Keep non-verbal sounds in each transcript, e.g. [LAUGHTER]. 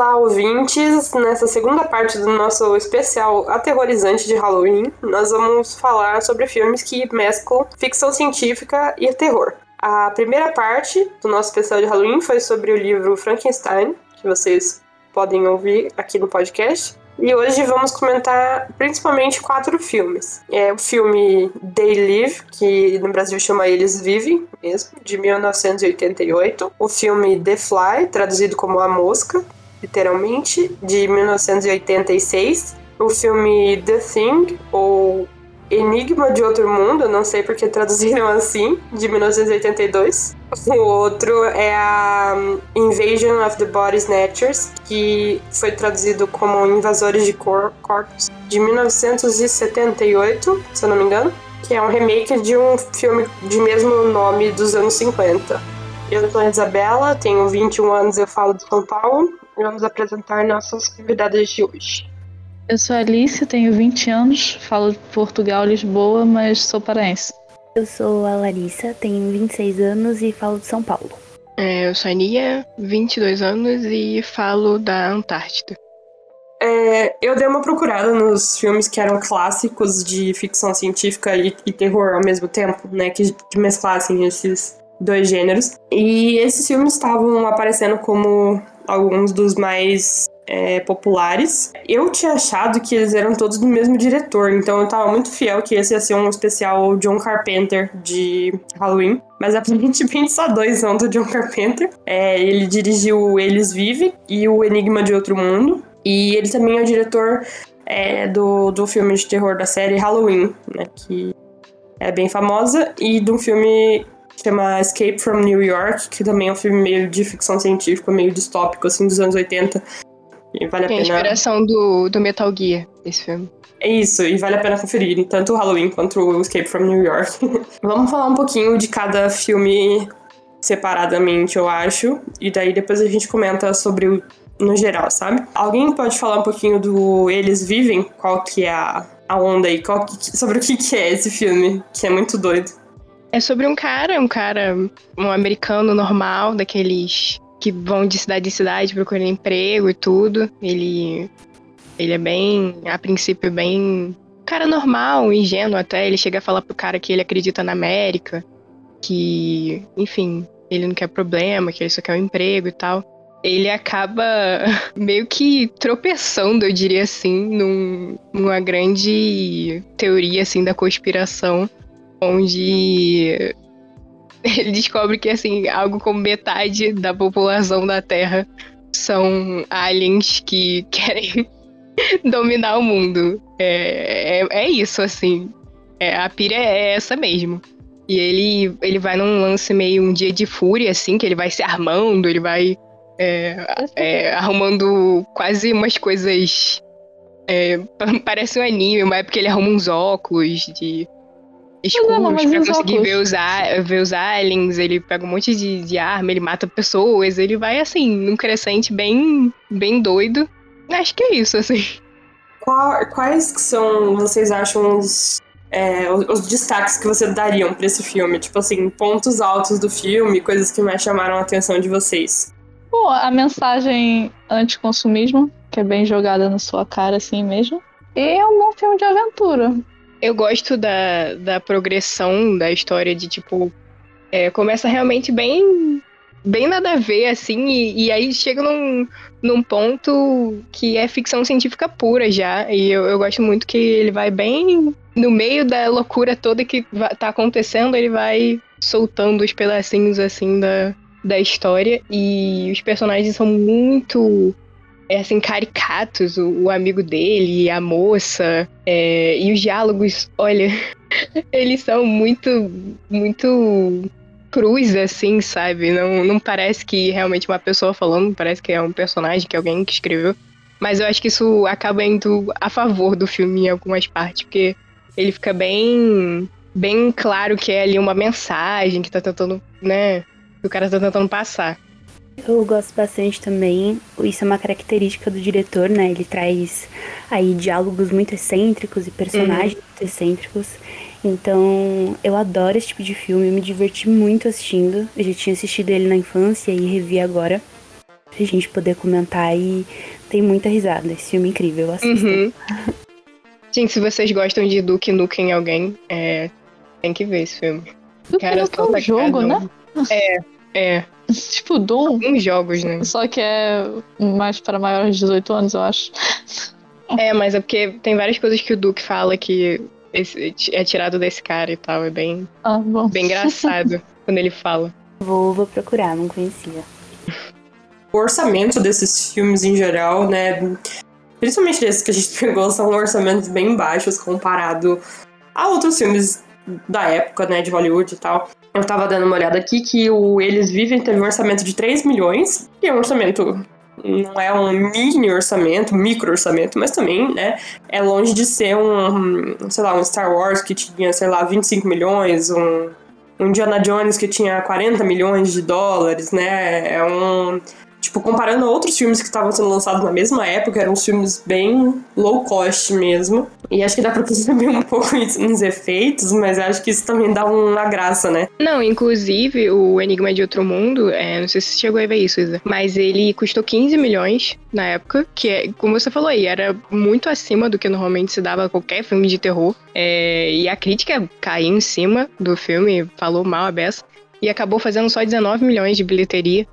Olá, ouvintes! Nessa segunda parte do nosso especial aterrorizante de Halloween, nós vamos falar sobre filmes que mesclam ficção científica e terror. A primeira parte do nosso especial de Halloween foi sobre o livro Frankenstein, que vocês podem ouvir aqui no podcast. E hoje vamos comentar principalmente quatro filmes. É o filme They Live, que no Brasil chama Eles Vivem, mesmo, de 1988. O filme The Fly, traduzido como A Mosca, literalmente, de 1986. O filme The Thing, ou Enigma de Outro Mundo, não sei porque traduziram [LAUGHS] assim, de 1982. O outro é a Invasion of the Body Snatchers, que foi traduzido como Invasores de Cor Corpos, de 1978, se eu não me engano, que é um remake de um filme de mesmo nome dos anos 50. Eu sou a Isabela, tenho 21 anos, eu falo de São Paulo, vamos apresentar nossas convidadas de hoje. Eu sou Alice, tenho 20 anos, falo de Portugal, Lisboa, mas sou paraense. Eu sou a Larissa, tenho 26 anos e falo de São Paulo. É, eu sou a Nia, 22 anos e falo da Antártida. É, eu dei uma procurada nos filmes que eram clássicos de ficção científica e, e terror ao mesmo tempo, né? Que, que mesclassem esses dois gêneros. E esses filmes estavam aparecendo como alguns dos mais é, populares. Eu tinha achado que eles eram todos do mesmo diretor, então eu tava muito fiel que esse ia ser um especial John Carpenter de Halloween. Mas aparentemente [LAUGHS] só dois são do John Carpenter. É, ele dirigiu Eles Vivem e O Enigma de Outro Mundo. E ele também é o diretor é, do, do filme de terror da série Halloween, né? Que é bem famosa. E de um filme que chama Escape from New York, que também é um filme meio de ficção científica, meio distópico, assim, dos anos 80. E vale a Tem pena. a inspiração do, do Metal Gear, esse filme. É isso, e vale a pena conferir, tanto o Halloween quanto o Escape from New York. [LAUGHS] Vamos falar um pouquinho de cada filme separadamente, eu acho, e daí depois a gente comenta sobre o no geral, sabe? Alguém pode falar um pouquinho do Eles Vivem? Qual que é a, a onda aí? Qual que, sobre o que, que é esse filme, que é muito doido. É sobre um cara, um cara, um americano normal, daqueles que vão de cidade em cidade procurando emprego e tudo. Ele, ele é bem, a princípio, bem cara normal, ingênuo até. Ele chega a falar pro cara que ele acredita na América, que, enfim, ele não quer problema, que ele só quer um emprego e tal. Ele acaba [LAUGHS] meio que tropeçando, eu diria assim, num, numa grande teoria assim da conspiração, onde ele descobre que assim algo como metade da população da Terra são aliens que [LAUGHS] querem dominar o mundo. É, é, é isso, assim. É, a pira é essa mesmo. E ele, ele vai num lance meio um dia de fúria, assim, que ele vai se armando, ele vai é, é, arrumando quase umas coisas. É, [LAUGHS] parece um anime, uma época ele arruma uns óculos de escuros não, mas pra conseguir óculos- ver os, a- ver os aliens, ele pega um monte de, de arma, ele mata pessoas, ele vai assim, num crescente bem, bem doido. Acho que é isso, assim. Qual- quais que são, vocês acham, os, é, os, os destaques que vocês dariam pra esse filme? Tipo assim, pontos altos do filme, coisas que mais chamaram a atenção de vocês. Pô, a mensagem anticonsumismo, que é bem jogada na sua cara assim mesmo. E é um bom filme de aventura. Eu gosto da, da progressão da história de tipo. é, começa realmente bem. Bem nada a ver, assim, e, e aí chega num, num ponto que é ficção científica pura já. E eu, eu gosto muito que ele vai bem no meio da loucura toda que tá acontecendo, ele vai soltando os pedacinhos assim da, da história. E os personagens são muito é, assim, caricatos, o, o amigo dele, a moça, é, e os diálogos, olha, [LAUGHS] eles são muito, muito cruz, assim, sabe? Não, não parece que realmente uma pessoa falando, parece que é um personagem, que é alguém que escreveu. Mas eu acho que isso acaba indo a favor do filme em algumas partes, porque ele fica bem, bem claro que é ali uma mensagem que tá tentando, né? Que o cara tá tentando passar. Eu gosto bastante também, isso é uma característica do diretor, né? Ele traz aí diálogos muito excêntricos e personagens muito excêntricos. Então, eu adoro esse tipo de filme, eu me diverti muito assistindo. Eu já tinha assistido ele na infância e revi agora. a gente poder comentar e tem muita risada. Esse filme é incrível, assistam. Uhum. Gente, se vocês gostam de Duke Nukem alguém, é, tem que ver esse filme. Duke Cara, Nukem é um jogo, né? É, é. [LAUGHS] Tipo Doom, Uns jogos, né? só que é mais para maiores de 18 anos, eu acho. É, mas é porque tem várias coisas que o Duke fala que esse- é tirado desse cara e tal. É bem, Ah, bom. bem engraçado [LAUGHS] quando ele fala. Vou, vou procurar, não conhecia. O orçamento desses filmes em geral, né? Principalmente desses que a gente [LAUGHS] pegou, são orçamentos bem baixos comparado a outros filmes da época, né? De Hollywood e tal. Eu tava dando uma olhada aqui que o Eles Vivem teve um orçamento de 3 milhões, que é um orçamento. Não é um mini orçamento, micro orçamento, mas também, né? É longe de ser um, sei lá, um Star Wars que tinha, sei lá, 25 milhões, um, um Indiana Jones que tinha 40 milhões de dólares, né? É um. Tipo, comparando a outros filmes que estavam sendo lançados na mesma época, eram filmes bem low cost mesmo. E acho que dá pra perceber [LAUGHS] um pouco isso nos efeitos, mas acho que isso também dá uma graça, né? Não, inclusive, o Enigma de Outro Mundo, é, não sei se você chegou a ver isso, Isa, mas ele custou 15 milhões na época, que é, como você falou aí, era muito acima do que normalmente se dava a qualquer filme de terror. É, e a crítica caiu em cima do filme, falou mal a beça, e acabou fazendo só 19 milhões de bilheteria.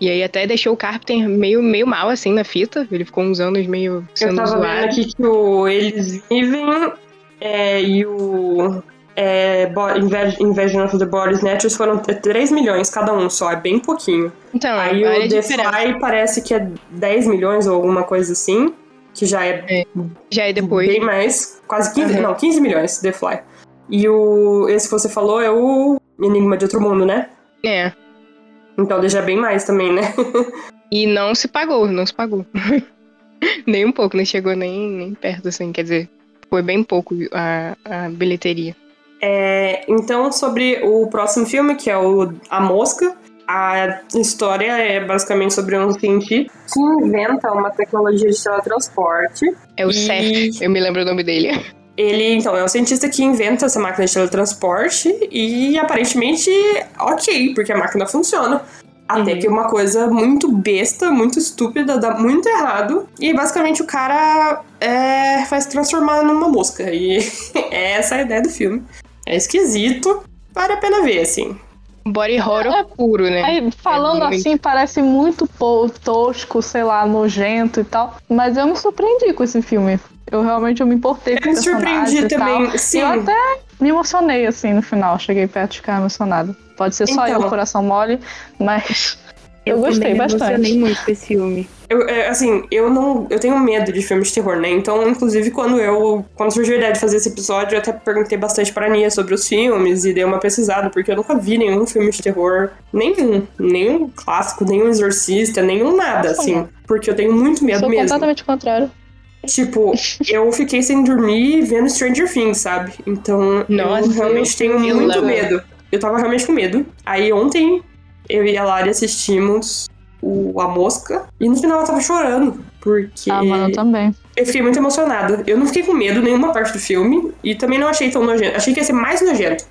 E aí até deixou o Carpenter meio, meio mal, assim, na fita. Ele ficou uns anos meio Eu sendo tava vendo zoado. aqui que o Eles Vivem é, e o é, Invasion of the Body Snatchers foram 3 milhões cada um só, é bem pouquinho. Então, Aí o The diferença. Fly parece que é 10 milhões ou alguma coisa assim, que já é Já é depois. bem mais, quase 15, Uhum. não, 15 milhões, The Fly. E o esse que você falou é o Enigma de Outro Mundo, né? É. Então deixa bem mais também, né? [LAUGHS] E não se pagou, não se pagou. [LAUGHS] nem um pouco, não chegou nem, nem perto, assim, quer dizer, foi bem pouco a, a bilheteria. É, então, sobre o próximo filme, que é o A Mosca, a história é basicamente sobre um cientista que inventa uma tecnologia de teletransporte. É o E- Seth, eu me lembro o nome dele. [LAUGHS] Ele, então, é um cientista que inventa essa máquina de teletransporte e aparentemente, ok, porque a máquina funciona. Até Uhum. que uma coisa muito besta, muito estúpida, dá muito errado. E basicamente o cara é, vai se transformar numa mosca. E [LAUGHS] é essa a ideia do filme. É esquisito, vale a pena ver, assim. Body horror É- puro, né? Aí, falando muito. assim, parece muito tosco, sei lá, nojento e tal. Mas eu me surpreendi com esse filme. Eu realmente eu me importei com Eu o me surpreendi personagem e tal. também, sim. Eu até me emocionei, assim, no final. Cheguei perto de ficar emocionada. Pode ser só Então. eu, coração mole, mas eu, gostei também me bastante. emocionei muito com esse filme. Eu, é, assim, eu não. Eu tenho medo de filmes de terror, né? Então, inclusive, quando eu. Quando surgiu a ideia de fazer esse episódio, eu até perguntei bastante pra Nia sobre os filmes e dei uma pesquisada, porque eu nunca vi nenhum filme de terror. Nenhum. Nenhum clássico, nenhum exorcista, nenhum nada, assim. Porque eu tenho muito medo Sou mesmo. completamente contrário. Tipo, eu fiquei sem dormir vendo Stranger Things, sabe? Então, Nossa, eu realmente tenho eu muito lembro. medo. Eu tava realmente com medo. Aí ontem eu e a Lari assistimos o A Mosca e no final eu tava chorando. Porque Ah, mano, eu também. eu fiquei muito emocionada. Eu não fiquei com medo nenhuma parte do filme e também não achei tão nojento. Achei que ia ser mais nojento.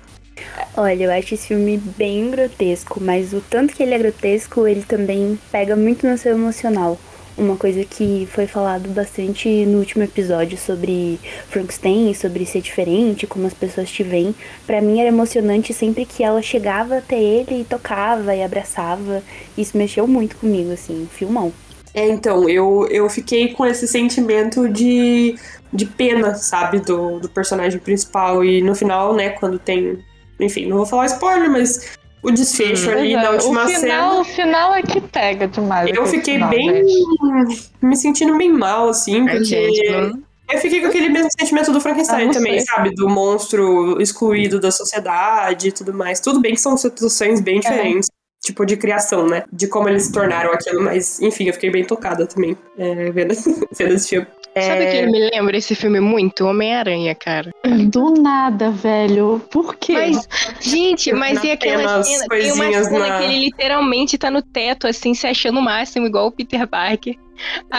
Olha, eu acho esse filme bem grotesco, mas o tanto que ele é grotesco, ele também pega muito no seu emocional. Uma coisa que foi falado bastante no último episódio sobre Frankenstein, sobre ser diferente, como as pessoas te veem. Pra mim era emocionante sempre que ela chegava até ele e tocava e abraçava. Isso mexeu muito comigo, assim, filmão. É, então, eu, eu fiquei com esse sentimento de, de pena, sabe, do, do personagem principal. E no final, né, quando tem. Enfim, não vou falar spoiler, mas o desfecho ali é, na última o, final, cena. o final é que pega demais. Eu fiquei final, bem. gente. me sentindo bem mal, assim, porque. gente, não- Eu fiquei com aquele mesmo sentimento do Frankenstein Ah, também, sei. sabe? Do monstro excluído da sociedade e tudo mais. Tudo bem que são situações É. bem diferentes. Tipo, de criação, né? De como eles se tornaram aquilo, mas enfim, eu fiquei bem tocada também é, vendo, [LAUGHS] vendo esse filme. Sabe É, que ele me lembra esse filme muito? Homem-Aranha, cara. Do nada, velho. Por quê? Mas, gente, mas e aquela cena? Tem uma coisinhas cena na- que ele literalmente tá no teto, assim, se achando o máximo, igual o Peter Parker.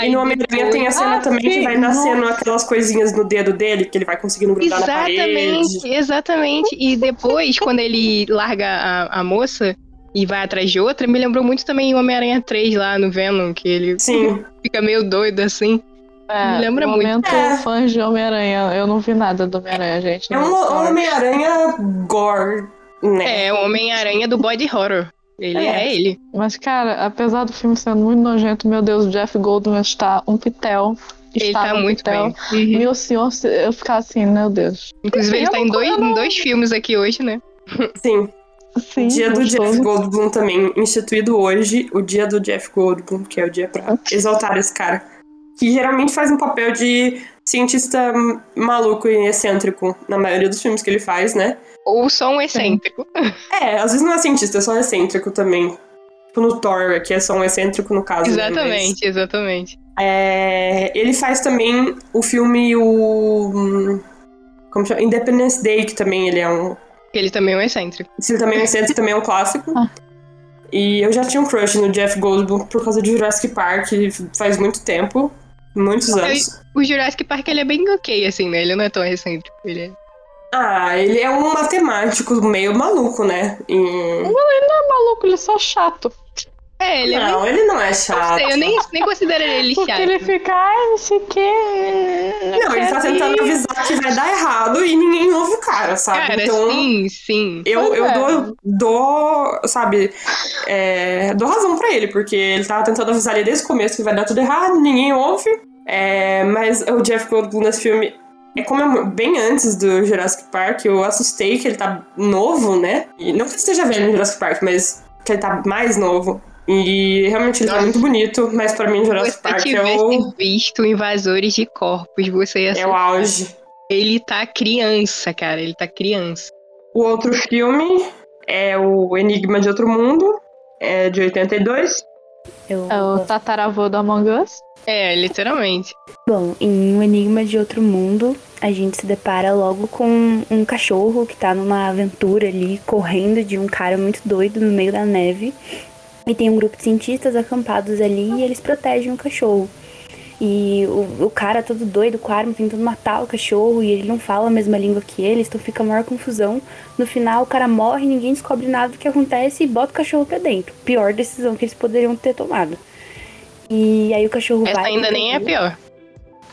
E no Homem-Aranha tem a cena Ah, também que vai nascendo nossa. aquelas coisinhas no dedo dele, que ele vai conseguindo grudar na parede. Exatamente, exatamente. E depois, quando ele larga a, a moça, e vai atrás de outra, me lembrou muito também o Homem-Aranha 3 lá no Venom, que ele Sim. [LAUGHS] fica meio doido assim. É, Me lembra muito. momento É. fãs de Homem-Aranha. Eu não vi nada do Homem-Aranha, gente. É um. Homem-Aranha gore, né? É, o Homem-Aranha do body horror. Ele É. é, ele. Mas, cara, apesar do filme sendo muito nojento, meu Deus, o Jeff Goldblum está um pitel. Ele Estava tá um muito pitel. bem. Uhum. Meu senhor, se- eu ficar assim, meu Deus. Inclusive, ele tá não- em dois, não- em dois filmes aqui hoje, né? Sim. Sim, dia do gostoso. Jeff Goldblum também, instituído hoje, o dia do Jeff Goldblum, que é o dia pra exaltar esse cara. Que geralmente faz um papel de cientista maluco e excêntrico na maioria dos filmes que ele faz, né? Ou só um excêntrico. [LAUGHS] É, às vezes não é cientista, é só excêntrico também. Tipo no Thor, que é só um excêntrico no caso. né? Mas, Exatamente, exatamente. é, ele faz também o filme o hum, como chama? Independence Day, que também ele é um Ele também é um excêntrico. Esse também é um excêntrico, também é um clássico. Ah. E eu já tinha um crush no Jeff Goldblum por causa de Jurassic Park faz muito tempo. Muitos anos. O Jurassic Park, ele é bem ok, assim, né? Ele não é tão excêntrico. Ele é... Ah, ele é um matemático meio maluco, né? E... maluco, ele é só chato. É, ele é. Não, ele não é Não chato. sei, eu nem, nem considero ele Porque chato. ele fica, ai, não sei o quê. Não, ele tá tentando avisar que vai dar errado e ninguém ouve o cara, sabe? Cara, então, sim, sim. eu, eu é. dou, dou, sabe, é, dou razão pra ele, porque ele tava tentando avisar ali desde o começo que vai dar tudo errado, ninguém ouve. É, mas o Jeff Goldblum nesse filme, é como é bem antes do Jurassic Park, eu assustei que ele tá novo, né? E não que ele esteja velho no Jurassic Park, mas que ele tá mais novo. E realmente ele tá muito bonito, mas pra mim Jurassic você Park é o, visto Invasores de Corpos, você ia é o auge. Ele tá criança, cara. Ele tá criança. O outro filme é o Enigma de Outro Mundo, é de 82. Eu É o tataravô do Among Us. É, literalmente. Bom, em Um Enigma de Outro Mundo, a gente se depara logo com um cachorro que tá numa aventura ali, correndo de um cara muito doido no meio da neve. E tem um grupo de cientistas acampados ali e eles protegem o cachorro. E o, o cara todo doido com a arma tentando matar o cachorro e ele não fala a mesma língua que eles, então fica a maior confusão. No final o cara morre, ninguém descobre nada do que acontece e bota o cachorro pra dentro. Pior decisão que eles poderiam ter tomado. E aí o cachorro Essa vai. ainda nem é pior.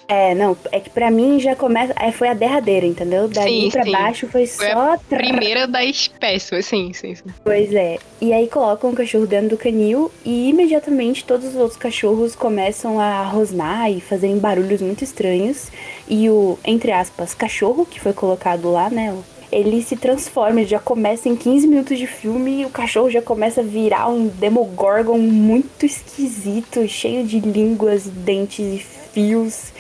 É, não, é que pra mim já começa. é, Foi a derradeira, entendeu? Daí Sim, pra sim. baixo foi Foi só. tra- Primeira da espécie, sim, sim, sim. Pois é. E aí colocam o cachorro dentro do canil e imediatamente todos os outros cachorros começam a rosnar e fazerem barulhos muito estranhos. E o, entre aspas, cachorro que foi colocado lá, né? Ele se transforma, ele já começa em 15 minutos de filme e o cachorro já começa a virar um Demogorgon muito esquisito, cheio de línguas, dentes e fios.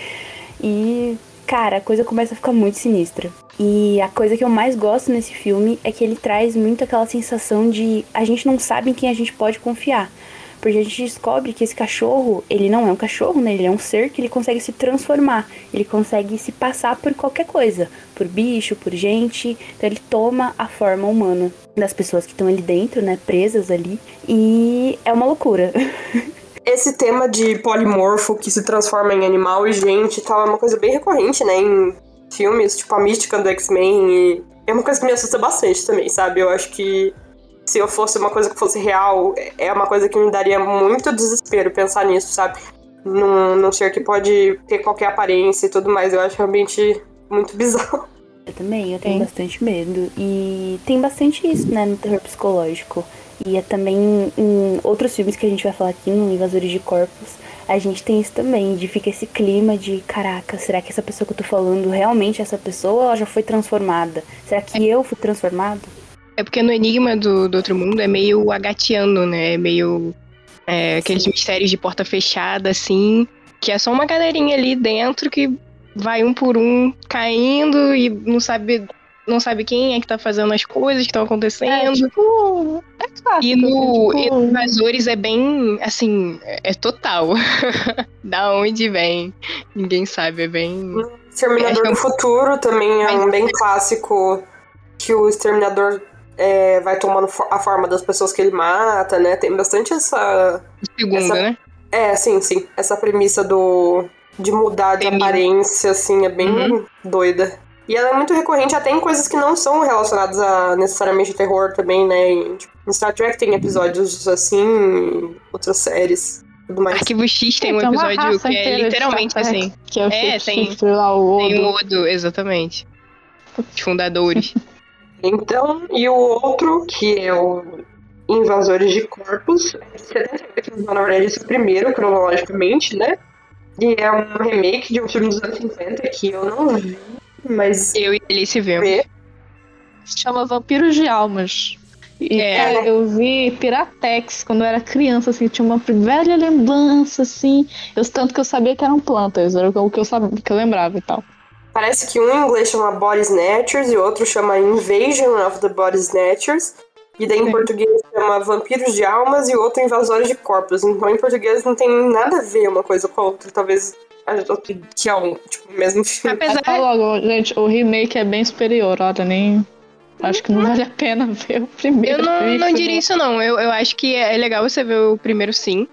E, cara, a coisa começa a ficar muito sinistra. E a coisa que eu mais gosto nesse filme é que ele traz muito aquela sensação de a gente não sabe em quem a gente pode confiar. Porque a gente descobre que esse cachorro, ele não é um cachorro, né? Ele é um ser que ele consegue se transformar. Ele consegue se passar por qualquer coisa. Por bicho, por gente. Então ele toma a forma humana das pessoas que estão ali dentro, né? Presas ali. E é uma loucura. [LAUGHS] Esse tema de polimorfo que se transforma em animal e gente e tal é uma coisa bem recorrente, né? Em filmes, tipo a mística do X-Men. E é uma coisa que me assusta bastante também, sabe? Eu acho que se eu fosse uma coisa que fosse real, é uma coisa que me daria muito desespero pensar nisso, sabe? Num, num ser que pode ter qualquer aparência e tudo mais. Eu acho realmente muito bizarro. Eu também, eu tenho Sim. bastante medo. E tem bastante isso, né, no terror psicológico. E é também em outros filmes que a gente vai falar aqui, no Invasores de Corpos, a gente tem isso também, de fica esse clima de, caraca, será que essa pessoa que eu tô falando realmente é essa pessoa ou ela já foi transformada? Será que eu fui transformado? É porque no Enigma do, do Outro Mundo é meio agatiano, né? É meio. é, aqueles mistérios de porta fechada, assim. Que é só uma galerinha ali dentro que vai um por um caindo e não sabe, não sabe quem é que tá fazendo as coisas que estão É, acontecendo. tipo. É clássico. E no, tipo, e no Invasores é bem, assim, é total. [LAUGHS] da onde vem, ninguém sabe, é bem... Exterminador do Futuro também é um bem clássico que o exterminador é, vai tomando a forma das pessoas que ele mata, né? Tem bastante essa. Segunda, Essa- né? É, sim, sim. Essa premissa do. de mudar de aparência, assim, é bem Uhum. doida. E ela é muito recorrente até em coisas que não são relacionadas a necessariamente terror também, né? Em, tipo, em Star Trek tem episódios assim, outras séries. Tudo mais. Arquivo X tem um Tem uma episódio raça que é literalmente Trek, assim. Que é o É, tem- lá, o Tem o Odo. Odo, exatamente. Os fundadores. [LAUGHS] Então, e o outro, que é o Invasores de Corpos, é de 78, na verdade esse é o primeiro, cronologicamente, né? E é um remake de um filme dos anos 50 que eu não vi, mas Eu e Alice vemos. vê. Se chama Vampiros de Almas. E, É. cara, eu vi Piratex quando eu era criança, assim, tinha uma velha lembrança, assim. Eu, tanto que eu sabia que eram plantas, era o que eu sabia, que eu lembrava e tal. Parece que um em inglês chama Body Snatchers e o outro chama Invasion of the Body Snatchers. E daí em Sim. português chama Vampiros de Almas e o outro Invasores de Corpos. Então em português não tem nada a ver uma coisa com a outra. Talvez que é um, tipo, o mesmo filme. Apesar. fala logo, gente, o remake é bem superior, olha, nem. Acho que não vale a pena [LAUGHS] ver o primeiro. Eu não, não diria isso, não. Eu, eu acho que é legal você ver o primeiro sim.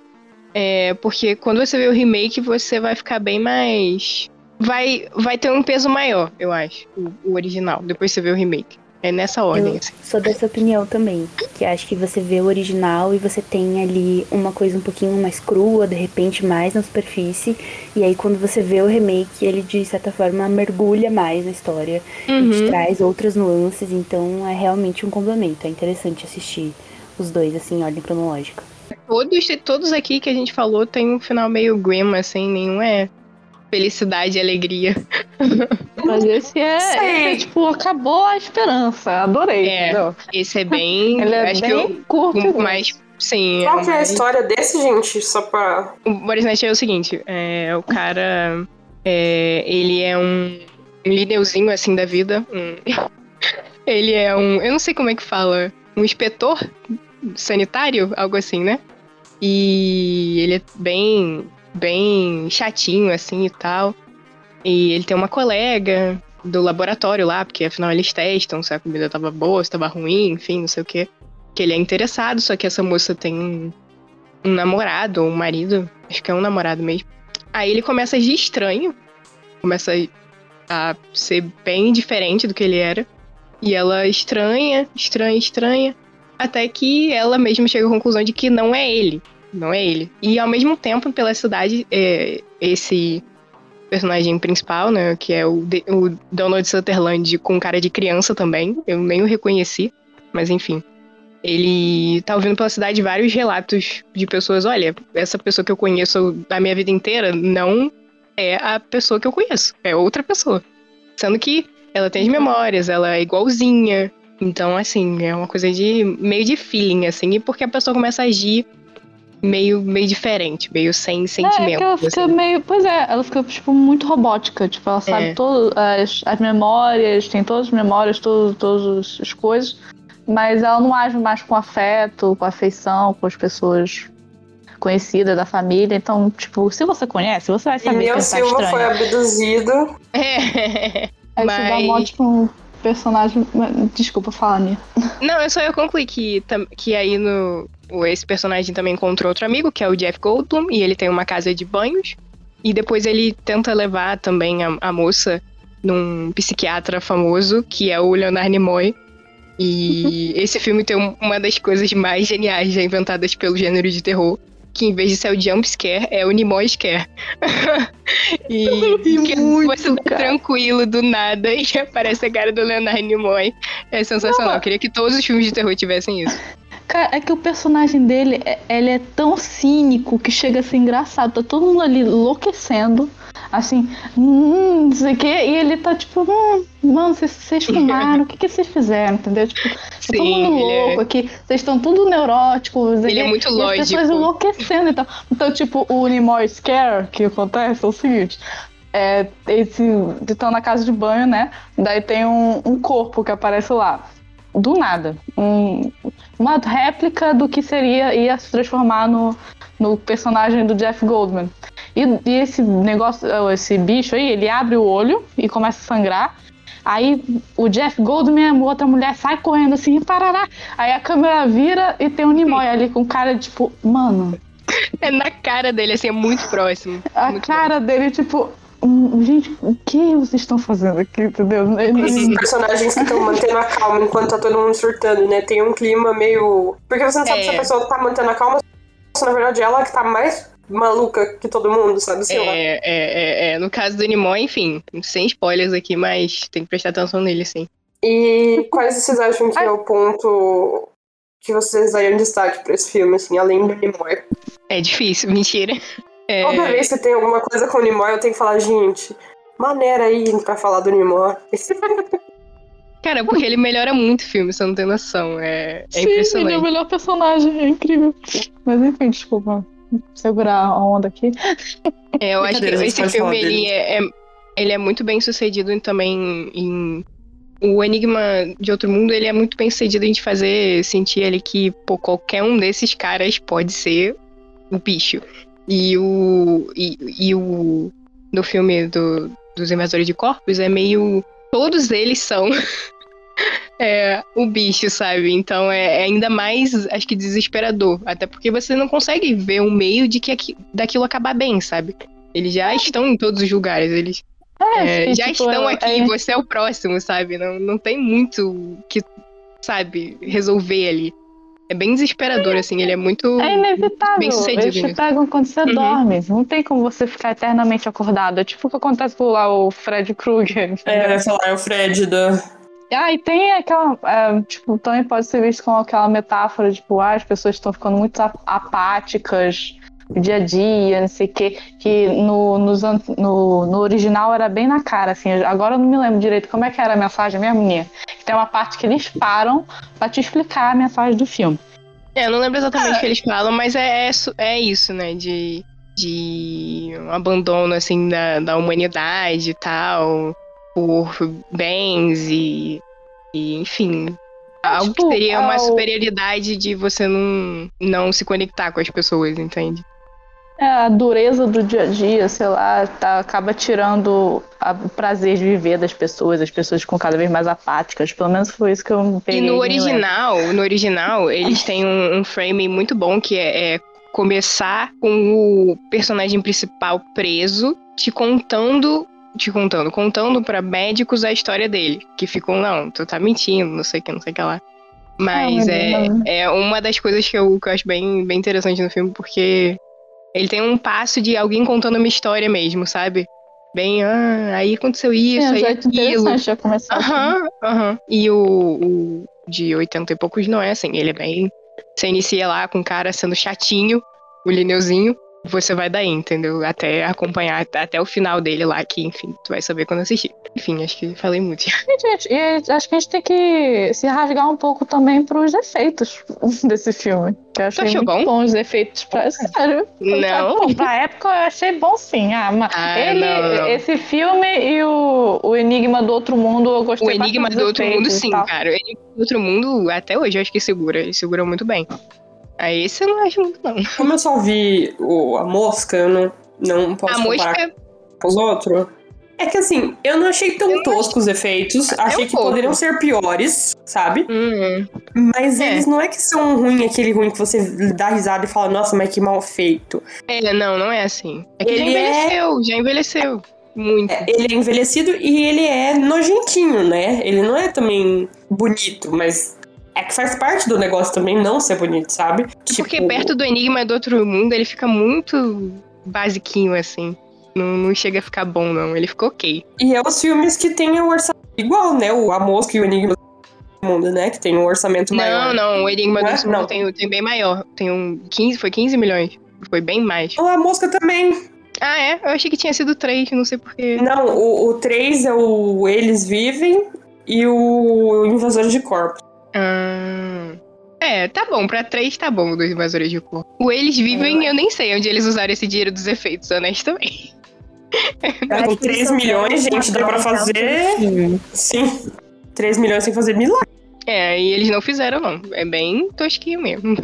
É, porque quando você vê o remake, você vai ficar bem mais. Vai, vai ter um peso maior, eu acho. O, o original. Depois você vê o remake. É nessa ordem, Eu assim. sou dessa opinião também. Que acho que você vê o original e você tem ali uma coisa um pouquinho mais crua, de repente mais na superfície. E aí quando você vê o remake, ele de certa forma mergulha mais na história. E te Uhum. traz outras nuances. Então é realmente um complemento. É interessante assistir os dois assim em ordem cronológica. Todos, todos aqui que a gente falou tem um final meio grim, assim, nenhum é felicidade e alegria. [LAUGHS] Mas esse é, esse é, tipo, acabou a esperança. Adorei, É. Esse é bem. [LAUGHS] Ele é acho bem que eu, curto. mais. Sim. é Qual o que é a história desse, gente? Só pra. O Boris Net é o seguinte, é, o cara, é, ele é um, um líderzinho, assim, da vida. um- [LAUGHS] ele é um, eu não sei como é que fala, um inspetor sanitário, algo assim, né? E ele é bem, bem chatinho, assim, e tal. E ele tem uma colega do laboratório lá, porque afinal eles testam se a comida tava boa, se tava ruim, enfim, não sei o quê. Que ele é interessado, só que essa moça tem um, um namorado ou um marido, acho que é um namorado mesmo. Aí ele começa a agir estranho, começa a ser bem diferente do que ele era. E ela estranha, estranha, estranha, até que ela mesma chega à conclusão de que não é ele, não é ele. E ao mesmo tempo, pela cidade, é, esse personagem principal, né, que é o, De- o Donald Sutherland com cara de criança também, eu nem o reconheci, mas enfim. Ele tá ouvindo pela cidade vários relatos de pessoas, olha, essa pessoa que eu conheço da minha vida inteira não é a pessoa que eu conheço, é outra pessoa. Sendo que ela tem as memórias, ela é igualzinha. Então, assim, é uma coisa de meio de feeling, assim, e porque a pessoa começa a agir meio, meio diferente, meio sem É, sentimento. que ela fica assim. meio. Pois é, ela fica, tipo, muito robótica. Tipo, ela sabe É. todas as, as memórias, tem todas as memórias, todo, todas as coisas. Mas ela não age mais com afeto, com afeição, com as pessoas conhecidas da família. Então, tipo, se você conhece, você vai E saber ele tá Silva estranho. foi abduzido. É. Aí você dá um mas- monte pra um personagem. Desculpa falar, Nia. Não, eu só ia concluir que, que aí no. O- Esse personagem também encontrou outro amigo, que é o Jeff Goldblum, e ele tem uma casa de banhos. E depois ele tenta levar também a, a moça num psiquiatra famoso, que é o Leonard Nimoy. E [LAUGHS] esse filme tem um- uma das coisas mais geniais já inventadas pelo gênero de terror. Que em vez de ser o jump scare, é o Nimoy scare. [LAUGHS] e que você tá tranquilo do nada e [LAUGHS] aparece a cara do Leonard Nimoy. É sensacional. Eu queria que todos os filmes de terror tivessem isso. Cara, é que o personagem dele, é- ele é tão cínico que chega a ser engraçado. Tá todo mundo ali enlouquecendo, assim, hum, não sei o quê, e ele tá tipo, hum, mano, vocês, vocês [LAUGHS] fumaram, o que, que vocês fizeram, entendeu? Tipo, tá todo mundo é- louco aqui, vocês estão tudo neuróticos, Ele é muito e as lógico. pessoas enlouquecendo e tal. Então, tipo, o Nimoy Scare que acontece é o seguinte. É, esse, estão na casa de banho, né? Daí tem um, um corpo que aparece lá. Do nada. Um, uma réplica do que seria, ia se transformar no, no personagem do Jeff Goldman. E, e esse negócio, esse bicho aí, ele abre o olho e começa a sangrar. Aí o Jeff Goldman e a outra mulher sai correndo assim, parará. Aí a câmera vira e tem o Nimoy ali com cara de tipo, mano, É na cara dele, assim, é muito próximo. a Muito cara dele, tipo, gente, o que vocês estão fazendo aqui, entendeu? Esses personagens que estão mantendo a calma enquanto tá todo mundo surtando, né? Tem um clima meio. Porque você não sabe É. se a pessoa tá mantendo a calma, ou se na verdade ela que tá mais maluca que todo mundo, sabe? Sei lá. É, é, é, é, no caso do Nimoy, enfim, sem spoilers aqui, mas tem que prestar atenção nele, sim. E quais vocês acham que é o ponto que vocês dariam destaque pra esse filme, assim, além do Nimoy? É difícil, [LAUGHS] mentira. É, Toda vez que tem alguma coisa com o Nimoy, eu tenho que falar, gente, maneira aí pra falar do Nimoy. [LAUGHS] Cara, porque ele melhora muito o filme, você não tem noção. É, é Sim, ele é o impressionante. melhor personagem, é incrível. Mas enfim, desculpa. Segurar a onda aqui. É, eu acho que esse filme ele é, é- ele é muito bem sucedido em- também em. O Enigma de Outro Mundo ele é muito bem sucedido em te fazer sentir ali que pô, qualquer um desses caras pode ser o bicho. E o. E, e o. No filme do, dos Invasores de Corpos é meio. Todos eles são. [LAUGHS] é, o bicho, sabe? Então é, é ainda mais, acho que, desesperador. Até porque você não consegue ver um meio de que aqui- daquilo acabar bem, sabe? Eles já estão em todos os lugares, eles é, e, já tipo, estão é- aqui, é- você é o próximo, sabe? Não, não tem muito que, sabe, resolver ali. É bem desesperador, assim, ele é muito. É inevitável. bem sucedido Eles te nisso. pegam quando você Uhum. dorme. Não tem como você ficar eternamente acordado. É tipo o que acontece com lá o Fred Krueger. É, sei lá, é o Fred da. Ah, e tem aquela. é, tipo, também pode ser visto como aquela metáfora, tipo, ah, as pessoas estão ficando muito ap- apáticas dia a dia, não sei o quê. Que no, nos no, no original era bem na cara, assim. Agora eu não me lembro direito como é que era a mensagem mesmo, Nia. Tem uma parte que eles param pra te explicar a mensagem do filme. É, eu não lembro exatamente o que eles falam, mas é, é, é isso, né? De, de um abandono, assim, da, da humanidade e tal, por bens e, e enfim. Algo tipo, que seria uma ao- superioridade de você não, não se conectar com as pessoas, entende? É, a dureza do dia a dia, sei lá, tá, acaba tirando o prazer de viver das pessoas, as pessoas ficam cada vez mais apáticas. Pelo menos foi isso que eu peguei. E no original, no original, eles têm um, um frame muito bom que é, é começar com o personagem principal preso, te contando, te contando, contando pra médicos a história dele, que ficam não, tu tá mentindo, não sei o que, não sei o que lá. Mas Ah, é, é uma das coisas que eu, que eu acho bem, bem interessante no filme, porque ele tem um passo de alguém contando uma história mesmo, sabe? Bem, ah, aí aconteceu isso, é um aí jeito aquilo. já começar. assim. Aham, aham. E o, o de 80 e poucos não é assim, ele é bem. Você inicia lá com o cara sendo chatinho, o Lineuzinho, você vai daí, entendeu? Até acompanhar até o final dele lá, que enfim, tu vai saber quando assistir. Enfim, acho que falei muito. [LAUGHS] E, e acho que a gente tem que se rasgar um pouco também pros efeitos [LAUGHS] desse filme. Que eu achei muito bom? bons os efeitos pra. Sério. Não. Pô, pra época eu achei bom sim. Ah, mas Ah, ele, não, não. esse filme e o, o Enigma do Outro Mundo eu gostei O Enigma do Outro Mundo, sim, cara. O Enigma do Outro Mundo, até hoje, eu acho que segura. Ele segura muito bem. Aí esse eu não acho muito, não. Como eu só vi o, a mosca, eu não, não posso A comparar mosca com os outros. É que assim, eu não achei tão Eu toscos os efeitos. achei um que pouco. poderiam ser piores, sabe? Hum, Mas É. eles não é que são ruins, aquele ruim que você dá risada e fala, nossa, mas que mal feito. é, não, não é assim. É que já Ele é- envelheceu, já envelheceu. Muito. É, ele é envelhecido e ele é nojentinho, né? Ele não é também bonito, mas é que faz parte do negócio também não ser bonito, sabe? Porque Tipo, perto do Enigma do Outro Mundo, ele fica muito basiquinho, assim. Não, não chega a ficar bom, não. Ele ficou ok. E é os filmes que tem o orçamento igual, né? O A Mosca e o Enigma do Mundo, né? Que tem um orçamento maior. Não, não, o Enigma do é? Outro Mundo Não. tem, tem bem maior. Tem um 15, foi 15 milhões. Foi bem mais. O A Mosca também. Ah, é? Eu achei que tinha sido 3, não sei porquê. Não, o, o 3 é o Eles Vivem e o Invasores de Corpos. Ah, é, tá bom. Pra 3 tá bom, dos Invasores de Corpo. O Eles Vivem, eu nem sei onde eles usaram esse dinheiro dos efeitos, honestamente. [LAUGHS] Com que eles 3 souberam milhões, gente, dá pra fazer. filme. Sim. 3 milhões sem fazer milagre. É, e eles não fizeram, não. É bem tosquinho mesmo. [LAUGHS]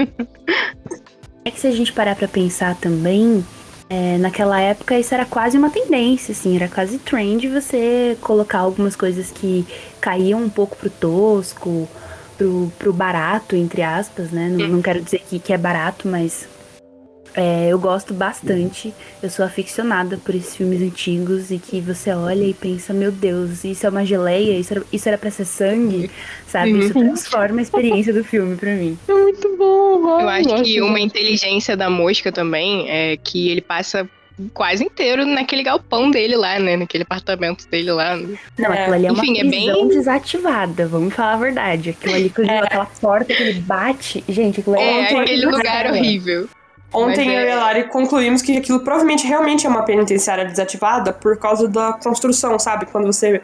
É que se a gente parar pra pensar também, é, naquela época isso era quase uma tendência, assim, era quase trend você colocar algumas coisas que caíam um pouco pro tosco, pro, pro barato, entre aspas, né? Não, não quero dizer que, que é barato, mas É, eu gosto bastante. Eu sou aficionada por esses filmes antigos e que você olha e pensa, meu Deus, isso é uma geleia, isso era, isso era pra ser sangue, sabe? Isso Uhum. transforma a experiência do filme pra mim. É muito bom, Eu acho que uma inteligência da mosca também é que ele passa quase inteiro naquele galpão dele lá, né? Naquele apartamento dele lá. Não, É, aquilo ali é uma enfim, é bem- desativada, vamos falar a verdade. Aquilo ali, que ele- aquela porta que ele bate, gente, aquilo É, Ontem- aquele lugar É. horrível. Ontem eu é- e a Lari concluímos que aquilo provavelmente realmente é uma penitenciária desativada por causa da construção, sabe? Quando você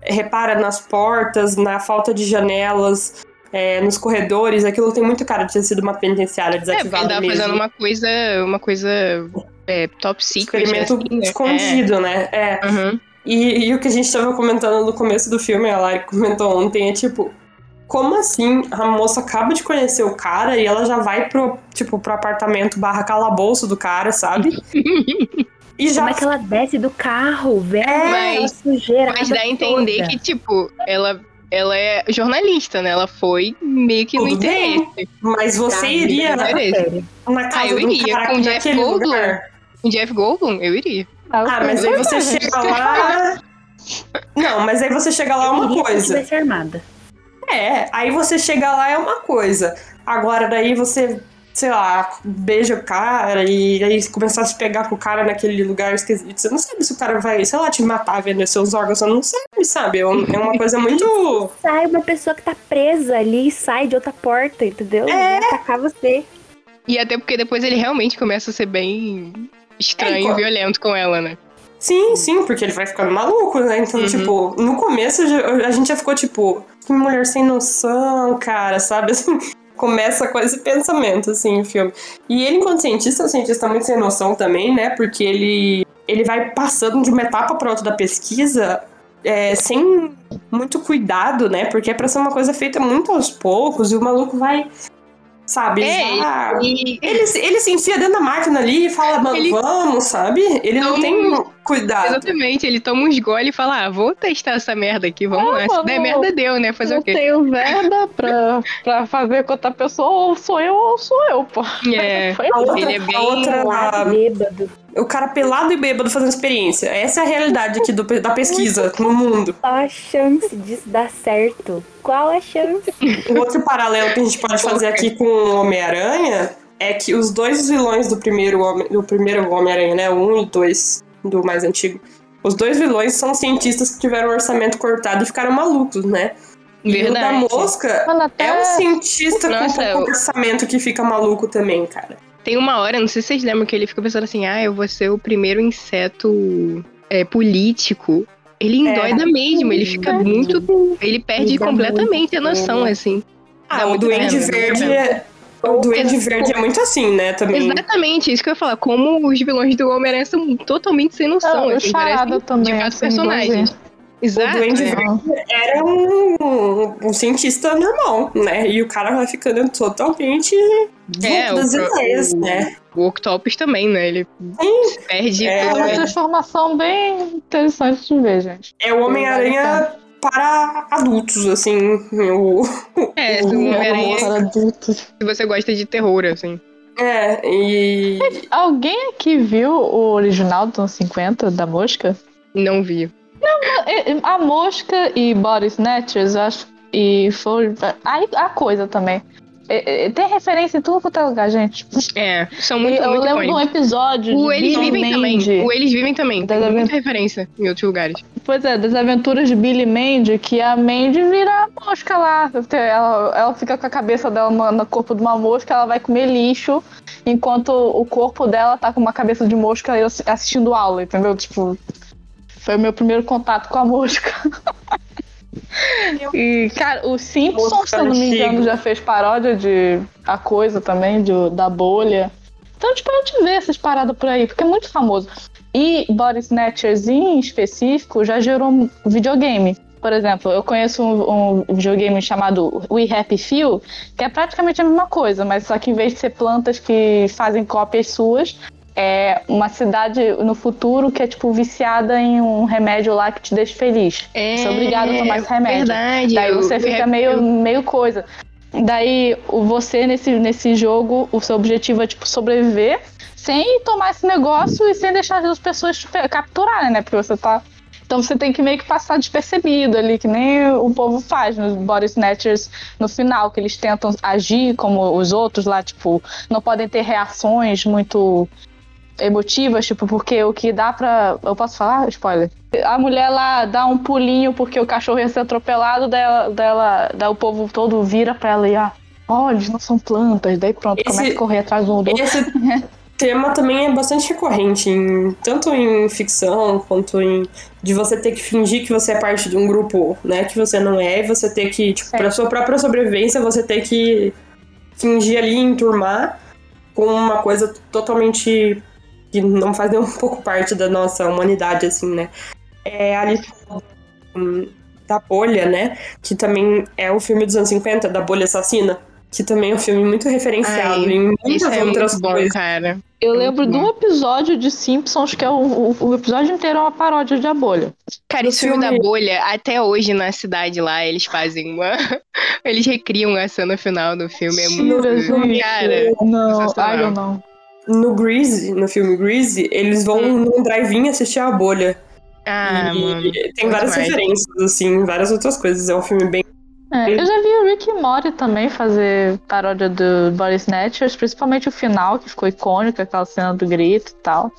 repara nas portas, na falta de janelas, é, nos corredores, aquilo tem muito cara de ter sido uma penitenciária É, desativada ele tava mesmo. fazendo uma coisa, uma coisa é, top secret, Experimento assim, né? escondido, né? É. É. Uhum. E, e o que a gente tava comentando no começo do filme, a Lari comentou ontem, é tipo, como assim a moça acaba de conhecer o cara e ela já vai pro, tipo, pro apartamento barra calabouço do cara, sabe? [LAUGHS] E já Como é que ela desce do carro, velho? Mas- Aquela sujeira. Mas dá a entender toda. que, tipo, ela, ela é jornalista, né? Ela foi meio que no Tudo bem. interesse. Mas você Tá, iria sério. na casa Ah, eu iria, cara com Jeff Goldblum. lugar? O Jeff Goldblum, eu iria. Ah, mas aí você chega lá. Não, mas aí você chega lá é uma se coisa. armada. É, aí você chega lá é uma coisa. Agora daí você, sei lá, beija o cara e aí começar a se pegar com o cara naquele lugar esquisito. Você não sabe se o cara vai, sei lá, te matar, vender seus órgãos. Você não sabe, sabe? É é uma coisa muito. [LAUGHS] Sai uma pessoa que tá presa ali e sai de outra porta, entendeu? É. Vai atacar você. E até porque depois ele realmente começa a ser bem estranho É, e violento com ela, né? Sim, sim, porque ele vai ficando maluco, né? Então, Uhum. tipo, no começo a gente já ficou tipo, que mulher sem noção, cara, sabe? Assim, começa com esse pensamento, assim, o filme. E ele, enquanto cientista, é um cientista muito sem noção também, né? Porque ele, ele vai passando de uma etapa pra outra da pesquisa é, sem muito cuidado, né? Porque é pra ser uma coisa feita muito aos poucos e o maluco vai, sabe? É, já... E Ele, se- ele se enfia dentro da máquina ali e fala, mano, Ele- vamos, sabe? Ele não Não- tem cuidado. exatamente, ele toma uns gole e fala: ah, vou testar essa merda aqui, vamos Ah, lá. Se der merda, deu, né? Fazer eu o quê? tenho verba pra, pra fazer com outra pessoa, ou sou eu ou sou eu, pô. É. [LAUGHS] Foi A outra, Ele é bem- a outra- Lá, bêbado. O cara pelado e bêbado fazendo experiência. Essa é a realidade aqui do- da pesquisa no mundo. Qual a chance disso dar certo? Qual a chance? O outro paralelo que a gente pode fazer aqui com o Homem-Aranha é que os dois vilões do primeiro Homem- do primeiro Homem-Aranha, né? O um e o dois do mais antigo. Os dois vilões são cientistas que tiveram o orçamento cortado e ficaram malucos, né? E o da Verdade. mosca Mano, até é um cientista Nossa, com pouco eu- orçamento que fica maluco também, cara. Tem uma hora, não sei se vocês lembram, que ele fica pensando assim: ah, eu vou ser o primeiro inseto é, político. Ele endoida mesmo, ele fica muito. Ele perde completamente a noção, assim. Ah, Dá o muito Duende Verde muito é... O Duende Verde é muito assim, né, também. Exatamente, isso que eu ia falar. Como os vilões do Homem-Aranha são totalmente sem noção. Não, o assim, parecem também, de fato assim, personagens. Exato. O Duende é. Verde era um, um cientista normal, né? E o cara vai ficando totalmente É, das o- ideias, o- né? O Octopus também, né? Ele Sim. perde É, É uma transformação bem interessante de ver, gente. É o Homem-Aranha para adultos, assim. O, É, o- Homem-Aranha, Para adultos. se você gosta de terror, assim. é, e. Alguém aqui viu o original dos anos 50 da mosca? Não vi. É, A mosca e Body Snatchers, acho. E foi. Aí a coisa também. É, é, Tem referência em tudo quanto é lugar, gente. É, são muito, eu muito lembro de um episódio O Eles Vivem também. Mandy. O Eles Vivem também. Tem muita referência em outros lugares. Pois é, das aventuras de Billy Mandy, que a Mandy vira a mosca lá. Ela, ela fica com a cabeça dela no, no corpo de uma mosca, ela vai comer lixo, enquanto o corpo dela tá com uma cabeça de mosca assi- assistindo aula, entendeu? Tipo, foi o meu primeiro contato com a mosca. E, cara, o Simpsons, se eu não me engano, já fez paródia de A Coisa também, de, da bolha. Então, tipo, a gente vê essas paradas por aí, porque é muito famoso. E Body Snatchers em específico já gerou um videogame. Por exemplo, eu conheço um, um videogame chamado We Happy Few, que é praticamente a mesma coisa, mas só que em vez de ser plantas que fazem cópias suas, é uma cidade no futuro que é tipo viciada em um remédio lá que te deixa feliz. É, Você é obrigado a tomar esse remédio. Verdade. Daí eu- você fica eu- meio, meio coisa. Daí, você nesse, nesse jogo, o seu objetivo é, tipo, sobreviver sem tomar esse negócio e sem deixar as pessoas capturarem, né? Porque você tá. Então você tem que meio que passar despercebido ali, que nem o povo faz nos Body Snatchers no final, que eles tentam agir como os outros lá, tipo, não podem ter reações muito emotivas, tipo, porque o que dá pra. Eu posso falar? Spoiler. A mulher lá dá um pulinho porque o cachorro ia ser atropelado, dela, dela, daí o povo todo vira pra ela e ah, ó, eles não são plantas, daí pronto, Esse- começa a correr atrás do outro. Esse tema também é bastante recorrente, em, tanto em ficção quanto em. de você ter que fingir que você é parte de um grupo, né? Que você não é, e você ter que, tipo, É. pra sua própria sobrevivência, você ter que fingir ali, enturmar com uma coisa totalmente. Que não faz nem um pouco parte da nossa humanidade, assim, né? É a Alice da Bolha, né? Que também é o filme dos anos 50, da Bolha Assassina. Que também é um filme muito referenciado Ai, em muitas é outras muito bom, coisas. cara. Eu lembro de um episódio de Simpsons que é o, o, o episódio inteiro é uma paródia de A Bolha. Cara, esse filme, filme- da bolha, até hoje na cidade lá, eles fazem uma. [LAUGHS] eles recriam a cena final do filme. É muito. Cara, Não, sensacional. ai, eu não. No Grease, no filme Grease, eles vão Hum. num drive-in assistir a bolha. ah, e mano. tem várias demais. referências, assim, várias outras coisas. É um filme bem. É, eu já vi o Rick e Morty também fazer paródia do Body Snatchers, principalmente o final, que ficou icônico, aquela cena do grito e tal.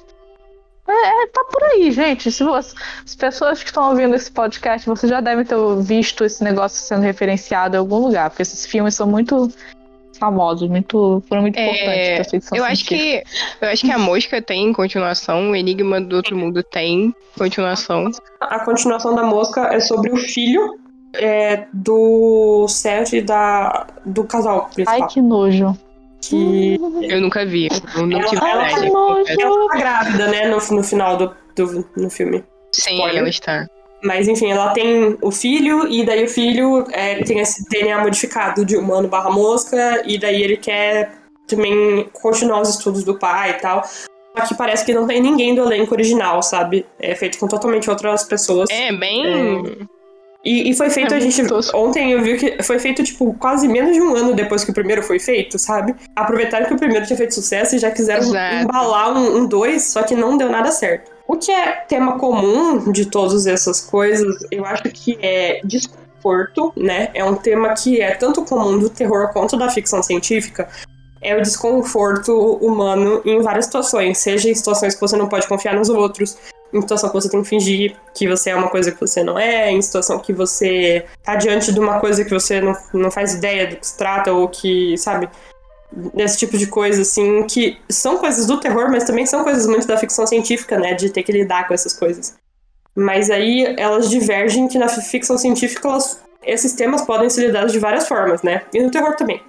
É, é, tá por aí, gente. Se você, as pessoas que estão ouvindo esse podcast, vocês já devem ter visto esse negócio sendo referenciado em algum lugar, porque esses filmes são muito famosos, muito, foram muito É, importantes Eu acho científica. que. Eu acho que a mosca tem continuação, o Enigma do Outro Mundo tem continuação. A continuação da mosca é sobre o filho é, do Seth e da, do casal Ai, principal. que nojo. Que Eu nunca vi. Eu não tive Ela- Ai, coragem. que nojo. ela tá grávida, né, no, no final do, do no filme. Sim, Spoiler. ela está. Mas enfim, ela tem o filho, e daí o filho é, tem esse DNA modificado de humano barra mosca, e daí ele quer também continuar os estudos do pai e tal. Só que parece que não tem ninguém do elenco original, sabe? É feito com totalmente outras pessoas. É, bem. E, e foi feito, É a gente. tosco. Ontem eu vi que foi feito, tipo, quase menos de um ano depois que o primeiro foi feito, sabe? Aproveitaram que o primeiro tinha feito sucesso e já quiseram Exato. embalar um, um dois, só que não deu nada certo. O que é tema comum de todas essas coisas, eu acho que é desconforto, né? É um tema que é tanto comum do terror quanto da ficção científica. É o desconforto humano em várias situações, seja em situações que você não pode confiar nos outros, em situação que você tem que fingir que você é uma coisa que você não é, em situação que você tá diante de uma coisa que você não, não faz ideia do que se trata, ou que, sabe, desse tipo de coisa, assim, que são coisas do terror, mas também são coisas muito da ficção científica, né, de ter que lidar com essas coisas. Mas aí elas divergem que na ficção científica elas, esses temas podem ser lidados de várias formas, né, e no terror também.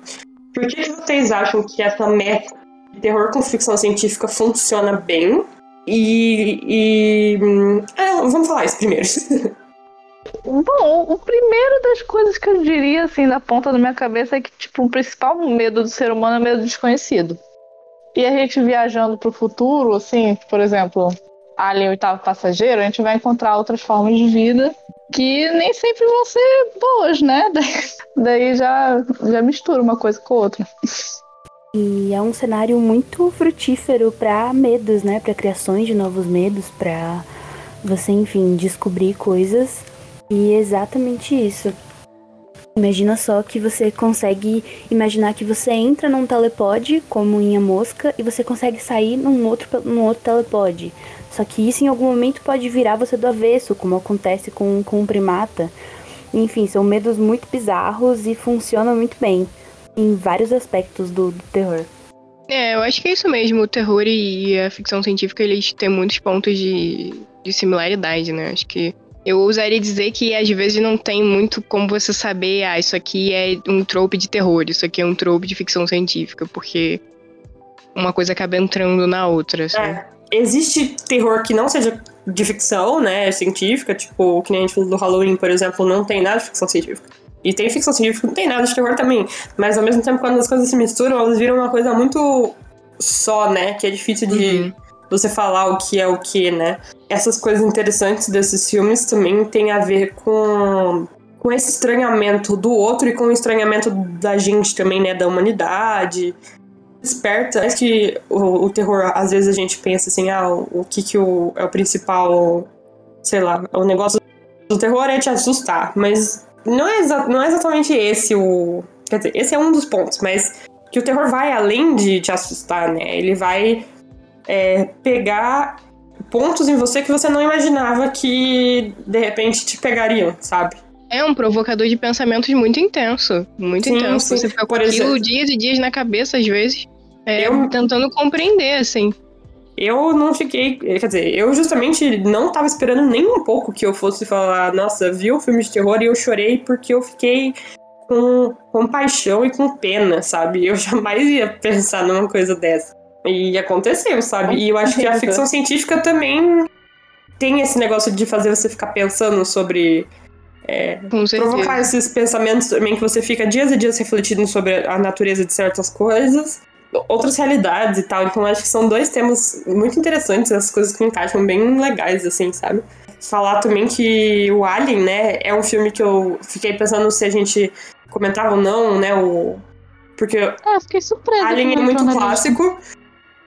Por que vocês acham que essa mescla de terror com ficção científica funciona bem? E. e hum, ah, vamos falar isso primeiro. [LAUGHS] Bom, o primeiro das coisas que eu diria, assim, da ponta da minha cabeça é que, tipo, o principal medo do ser humano é o medo do desconhecido. E a gente viajando pro futuro, assim, por exemplo, Alien Oitavo Passageiro, a gente vai encontrar outras formas de vida que nem sempre vão ser boas, né? [LAUGHS] Daí já, já mistura uma coisa com a outra. E é um cenário muito frutífero para medos, né? Para criações de novos medos, para você, enfim, descobrir coisas. E é exatamente isso. Imagina só que você consegue imaginar que você entra num telepod, como em A Mosca, e você consegue sair num outro, num outro telepod. Só que isso em algum momento pode virar você do avesso, como acontece com, com um primata. Enfim, são medos muito bizarros e funcionam muito bem em vários aspectos do, do terror. É, eu acho que é isso mesmo. O terror e a ficção científica, eles têm muitos pontos de, de similaridade, né? Acho que eu ousaria dizer que às vezes não tem muito como você saber, ah, isso aqui é um trope de terror, isso aqui é um trope de ficção científica, porque uma coisa acaba entrando na outra, assim. É. Existe terror que não seja de ficção, né, científica, tipo, o que nem a gente falou do Halloween, por exemplo, não tem nada de ficção científica. E tem ficção científica, não tem nada de terror também. Mas ao mesmo tempo, quando as coisas se misturam, elas viram uma coisa muito só, né, que é difícil de Uhum. Você falar o que é o que, né. Essas coisas interessantes desses filmes também tem a ver com com esse estranhamento do outro e com o estranhamento da gente também, né? Da humanidade. Desperta. Acho que o, o terror, às vezes a gente pensa assim, ah, o, o que que o, é o principal, sei lá, o negócio do terror é te assustar, mas não é, não é exatamente esse o. Quer dizer, esse é um dos pontos, mas que o terror vai além de te assustar, né? Ele vai é, pegar pontos em você que você não imaginava que de repente te pegariam, sabe? É um provocador de pensamentos muito intenso. Muito Sim, intenso. sim. Você fica com aquilo exemplo. dias e dias na cabeça, às vezes. É, Eu- tentando compreender, assim. Eu não fiquei. Quer dizer, eu justamente não tava esperando nem um pouco que eu fosse falar, nossa, vi um filme de terror e eu chorei porque eu fiquei com compaixão e com pena, sabe? Eu [LAUGHS] jamais ia pensar numa coisa dessa. E aconteceu, sabe? E eu acho que a ficção científica também tem esse negócio de fazer você ficar pensando sobre. Certeza. provocar esses pensamentos também que você fica dias e dias refletindo sobre a natureza de certas coisas, outras realidades e tal. Então acho que são dois temas muito interessantes, as coisas que encaixam bem legais, assim, sabe? Falar também que o Alien, né, é um filme que eu fiquei pensando se a gente comentava ou não, né, o... Porque É, eu fiquei surpresa. Alien é muito clássico.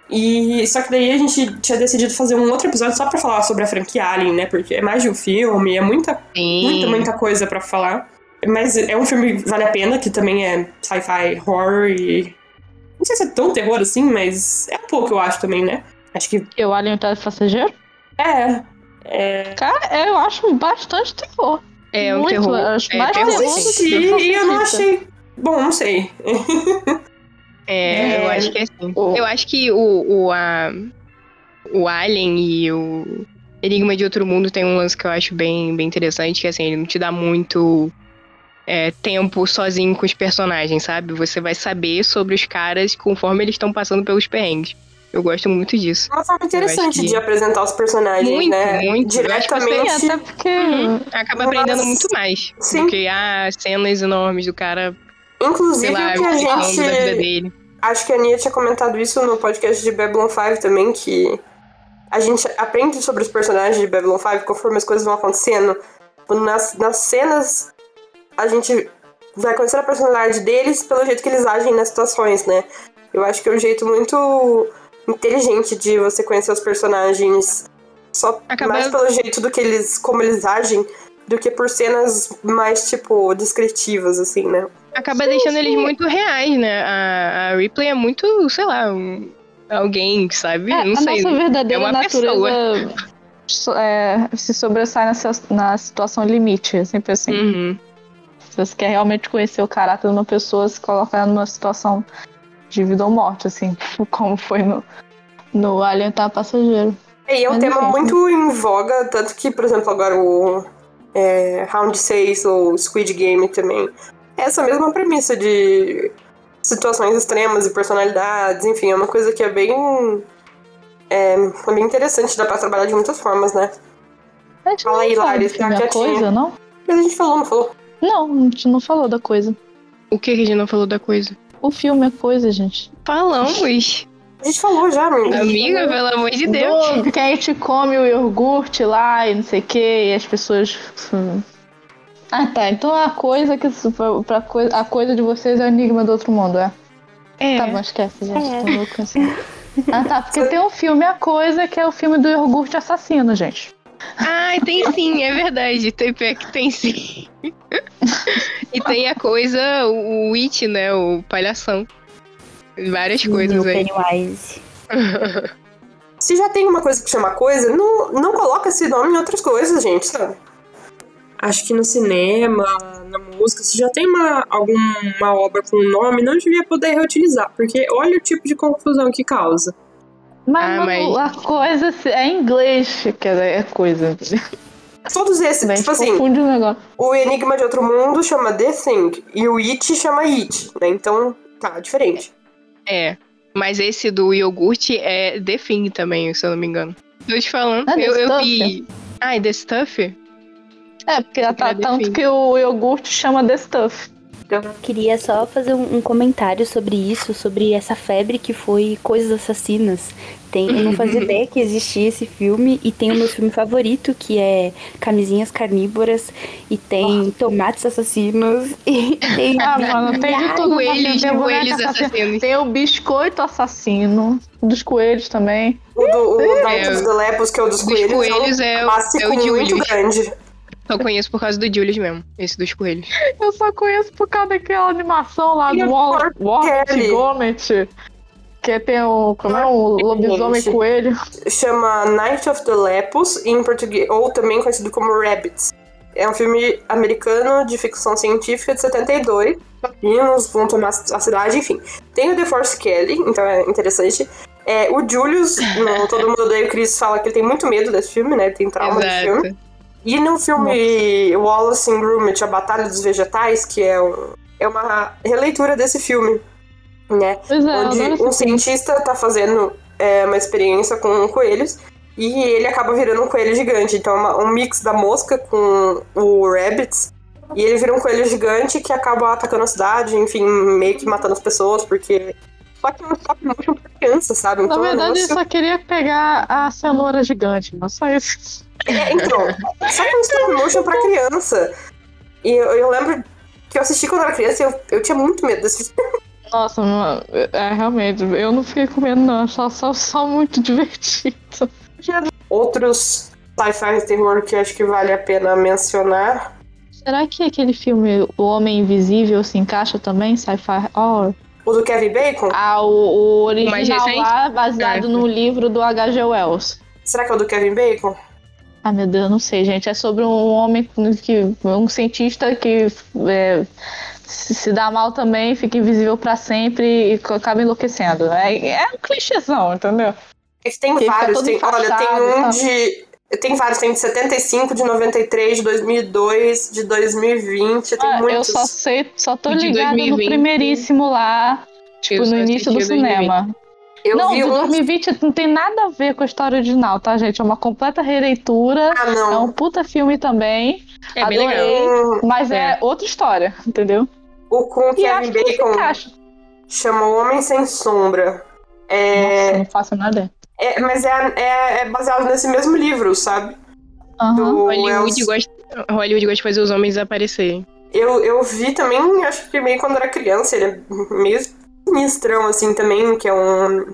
E só que daí a gente tinha decidido fazer um outro episódio só pra falar sobre a franquia Alien, né? Porque é mais de um filme, é muita Sim. muita, muita coisa pra falar. Mas é um filme que vale a pena, que também é sci-fi horror e. Não sei se é tão terror assim, mas é um pouco, eu acho também, né? Acho que. E o Alien tá passageiro? É. É. Cara, eu acho bastante terror. É um Muito, terror. eu acho É mais terror, Eu terror que assisti e eu não achei. Bom, não sei. [LAUGHS] É, eu É. acho que é assim. O- Eu acho que o, o, a, o Alien e o Enigma de Outro Mundo tem um lance que eu acho bem, bem interessante, que assim, ele não te dá muito é, tempo sozinho com os personagens, sabe? Você vai saber sobre os caras conforme eles estão passando pelos perrengues. Eu gosto muito disso. É uma forma interessante que- de apresentar os personagens, Muito, né? muito. Eu Diretamente. Até porque. Acaba Mas- aprendendo muito mais Sim. do que as cenas enormes do cara, Inclusive, lá, o que a gente. Acho que a Nia tinha comentado isso no podcast de Babylon 5 também, que a gente aprende sobre os personagens de Babylon 5 conforme as coisas vão acontecendo. Nas, nas cenas, a gente vai conhecer a personalidade deles pelo jeito que eles agem nas situações, né? Eu acho que é um jeito muito inteligente de você conhecer os personagens só Acaba- mais pelo jeito do que eles, como eles agem, do que por cenas mais, tipo, descritivas, assim, né? Acaba deixando eles muito reais, né? A, a Ripley é muito, sei lá, um- alguém, sabe? É, não a sei. nossa verdadeira é uma natureza so- é, se sobressai na, si- na situação limite. É sempre assim. Uhum. Se você quer realmente conhecer o caráter de uma pessoa, se coloca ela numa situação de vida ou morte, assim, [LAUGHS] como foi no, no Alien tá passageiro. É, e é um Mas tema enfim. muito em voga, tanto que, por exemplo, agora o é, Round 6 ou Squid Game também. É essa mesma premissa de situações extremas e personalidades, enfim, é uma coisa que é bem. É, é bem interessante, dá pra trabalhar de muitas formas, né? A gente Fala não aí, fala Lari, do tá filme A quietinha. coisa, não? Mas a gente falou, não falou? Não, a gente não falou da coisa. O que a gente não falou da coisa? O filme é coisa, gente. Falamos. [LAUGHS] A gente falou já, amiga. Amiga, pelo amor de Deus. Do que a gente come o iogurte lá e não sei o que, e as pessoas. Ah tá, então a coisa que pra, pra coisa, a coisa de vocês é o enigma do outro mundo, é? É. Tá bom, esquece, gente. Tô louco assim. Ah tá, porque tem um filme A Coisa, que é o filme do iogurte assassino, gente. Ai, tem sim, é verdade. Tem pé que tem sim. e tem a coisa, o o It, né? O palhação. Várias coisas aí. Pennywise. [LAUGHS] Se já tem uma coisa que chama coisa, não, não coloca esse nome em outras coisas, gente, sabe? Acho que no cinema, na música, se já tem uma, alguma obra com nome, não devia poder reutilizar, porque olha o tipo de confusão que causa. Mas, Ah, mano, mas- a coisa é em inglês, que é é coisa. Todos esses, a tipo assim, confunde o negócio. o Enigma de Outro Mundo chama The Thing, e o It chama It, né? Então, tá, diferente. É. Mas esse do iogurte é The Thing também, se eu não me engano. Tô te falando. Ah, eu, eu vi. Ai, The Stuff? É, porque tá, tanto que o iogurte chama The Stuff. Eu queria só fazer um, um comentário sobre isso, sobre essa febre que foi Coisas Assassinas. Tem, eu não fazia [LAUGHS] ideia que existia esse filme e tem o meu filme favorito, que é Camisinhas Carnívoras, e tem Tomates Assassinos, [LAUGHS] e tem. Ah, mano, tem de tudo. Coelhos, tem coelhos assassinos. Tem o biscoito assassino, dos coelhos também. O, do, o É, the Lepus, que é o dos Dos coelhos, coelhos é é um o- é o muito grande. Só conheço por causa do Julius mesmo, esse dos coelhos. Eu só conheço por causa daquela animação lá E do War Kelly? Gomet. Que tem o. Como é? O lobisomem Gente. coelho. Chama Night of the Lepus, em português, ou também conhecido como Rabbits. É um filme americano de ficção científica de 72. Meninos vão tomar a cidade, enfim. Tem o DeForest Kelly, então é interessante. É, o Julius, no Todo Mundo Odeia o Chris, fala que ele tem muito medo desse filme, né? Ele tem trauma desse filme. E no filme Wallace and Gromit, A Batalha dos Vegetais, que é, um- é uma releitura desse filme, né? Pois é, onde um cientista tá fazendo é, uma experiência com coelhos e ele acaba virando um coelho gigante. Então é uma- um mix da mosca com o rabbits. E ele vira um coelho gigante que acaba atacando a cidade, enfim, meio que matando as pessoas, porque. Só que um stop motion pra criança, sabe? Na Então, um verdade, negócio- só queria pegar a cenoura gigante, mas só isso. É, então, só que é um stop motion pra criança. E eu, eu lembro que eu assisti quando era criança e eu, eu tinha muito medo desse filme. Nossa, mano, é realmente, eu não fiquei com medo, não. Só, só, só muito [LAUGHS] divertido. Outros sci-fi terror que acho que vale a pena mencionar. Será que aquele filme O Homem Invisível se encaixa também? Sci-fi horror? O do Kevin Bacon? Ah, o, o original lá, baseado É. no livro do H.G. Wells. Será que é o do Kevin Bacon? Ah, meu Deus, eu não sei, gente. É sobre um homem que. um cientista que é, se se dá mal também, fica invisível pra sempre e acaba enlouquecendo. É, é um clichêzão, entendeu? É tem Que vários. Tem, olha, tem um de. Tem vários, tem de 75, de 93, de 2002, de 2020, tem Ah, eu muitos. só sei, só tô De ligada no 2020. primeiríssimo lá, tipo, Eu no início do 2020. cinema. Eu não, vi de um. 2020 não tem nada a ver com a história original, tá, gente? É uma completa releitura. Ah, É não. um puta filme também. É bem Adorei. legal. Um- Mas é, É. outra história, entendeu? o com Kevin se Bacon chama O Homem Sem Sombra. Nossa, É, não faço nada. é, mas é, é, é baseado nesse mesmo livro, sabe? Aham. Do Hollywood gosta, Hollywood gosta de fazer os homens aparecerem. Eu, eu vi também, acho que meio quando era criança, ele é meio sinistrão, assim, também, que é um.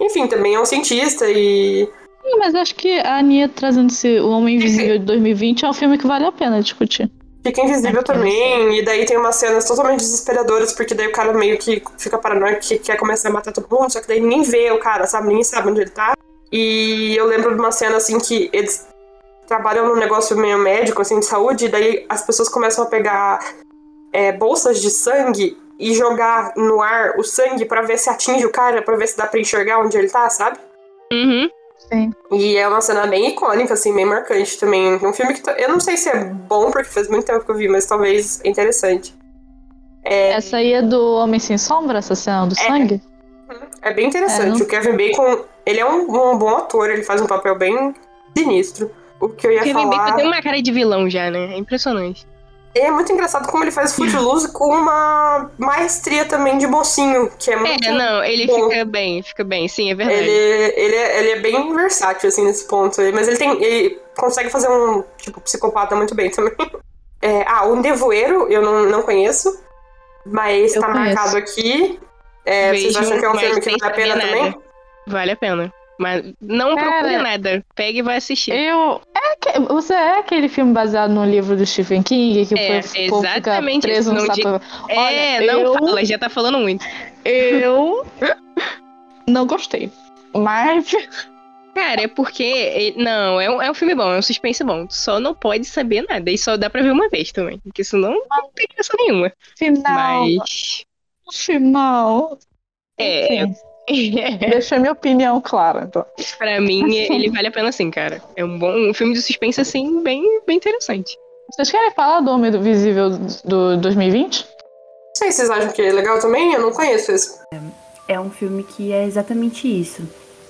Enfim, também é um cientista e. Sim, Mas acho que a Ania trazendo esse O Homem Invisível de 2020 é um filme que vale a pena discutir. Fica invisível É, também, e daí tem umas cenas totalmente desesperadoras, porque daí o cara meio que fica paranoico que quer começar a matar todo mundo, só que daí ninguém vê o cara, sabe? Ninguém sabe onde ele tá. E eu lembro de uma cena assim que eles trabalham num negócio meio médico, assim, de saúde, e daí as pessoas começam a pegar é, bolsas de sangue e jogar no ar o sangue pra ver se atinge o cara, pra ver se dá pra enxergar onde ele tá, sabe? Uhum. Sim. E é uma cena bem icônica, assim, bem marcante também. Um filme que eu não sei se é bom, porque faz muito tempo que eu vi, mas talvez é interessante. É, Essa aí é do Homem Sem Sombra, essa cena do sangue? é bem interessante. É, não- O Kevin Bacon, ele é um, um bom ator, ele faz um papel bem sinistro. O que eu ia Kevin falar... Bacon tem uma cara de vilão já, né? É impressionante. É muito engraçado como ele faz Footloose com uma maestria também de mocinho, que é muito... É, não, ele bom. fica bem, fica bem, sim, é verdade. Ele, ele, é, ele é bem versátil, assim, nesse ponto. Mas ele tem. Ele consegue fazer um, tipo, psicopata muito bem também. [LAUGHS] É, ah, o Nevoeiro eu não, não conheço. Mas Eu tá conheço. marcado aqui. É, vocês Vejo, acham que é um filme que vale a pena também? nada. Vale a pena. Mas não Cara, procure nada. Pega e vai assistir. Eu. É que, você é aquele filme baseado no livro do Stephen King que É, fica exatamente preso isso, no não sapo. É, Olha, não eu- fala, já tá falando muito. Eu [LAUGHS] não gostei. Mas Cara, é porque. ele- Não, é um, é um filme bom, é um suspense bom. Tu Só não pode saber nada. E só dá pra ver uma vez também. Porque senão não tem graça nenhuma. final, Mas. final. É. Enfim, [LAUGHS] deixei minha opinião clara. Então. Pra mim, ele vale a pena sim, cara. É um bom um filme de suspense, assim, bem, bem interessante. Vocês querem falar do Homem do Visível do 2020? Não sei se vocês acham que é legal também, eu não conheço esse. É um filme que é exatamente isso.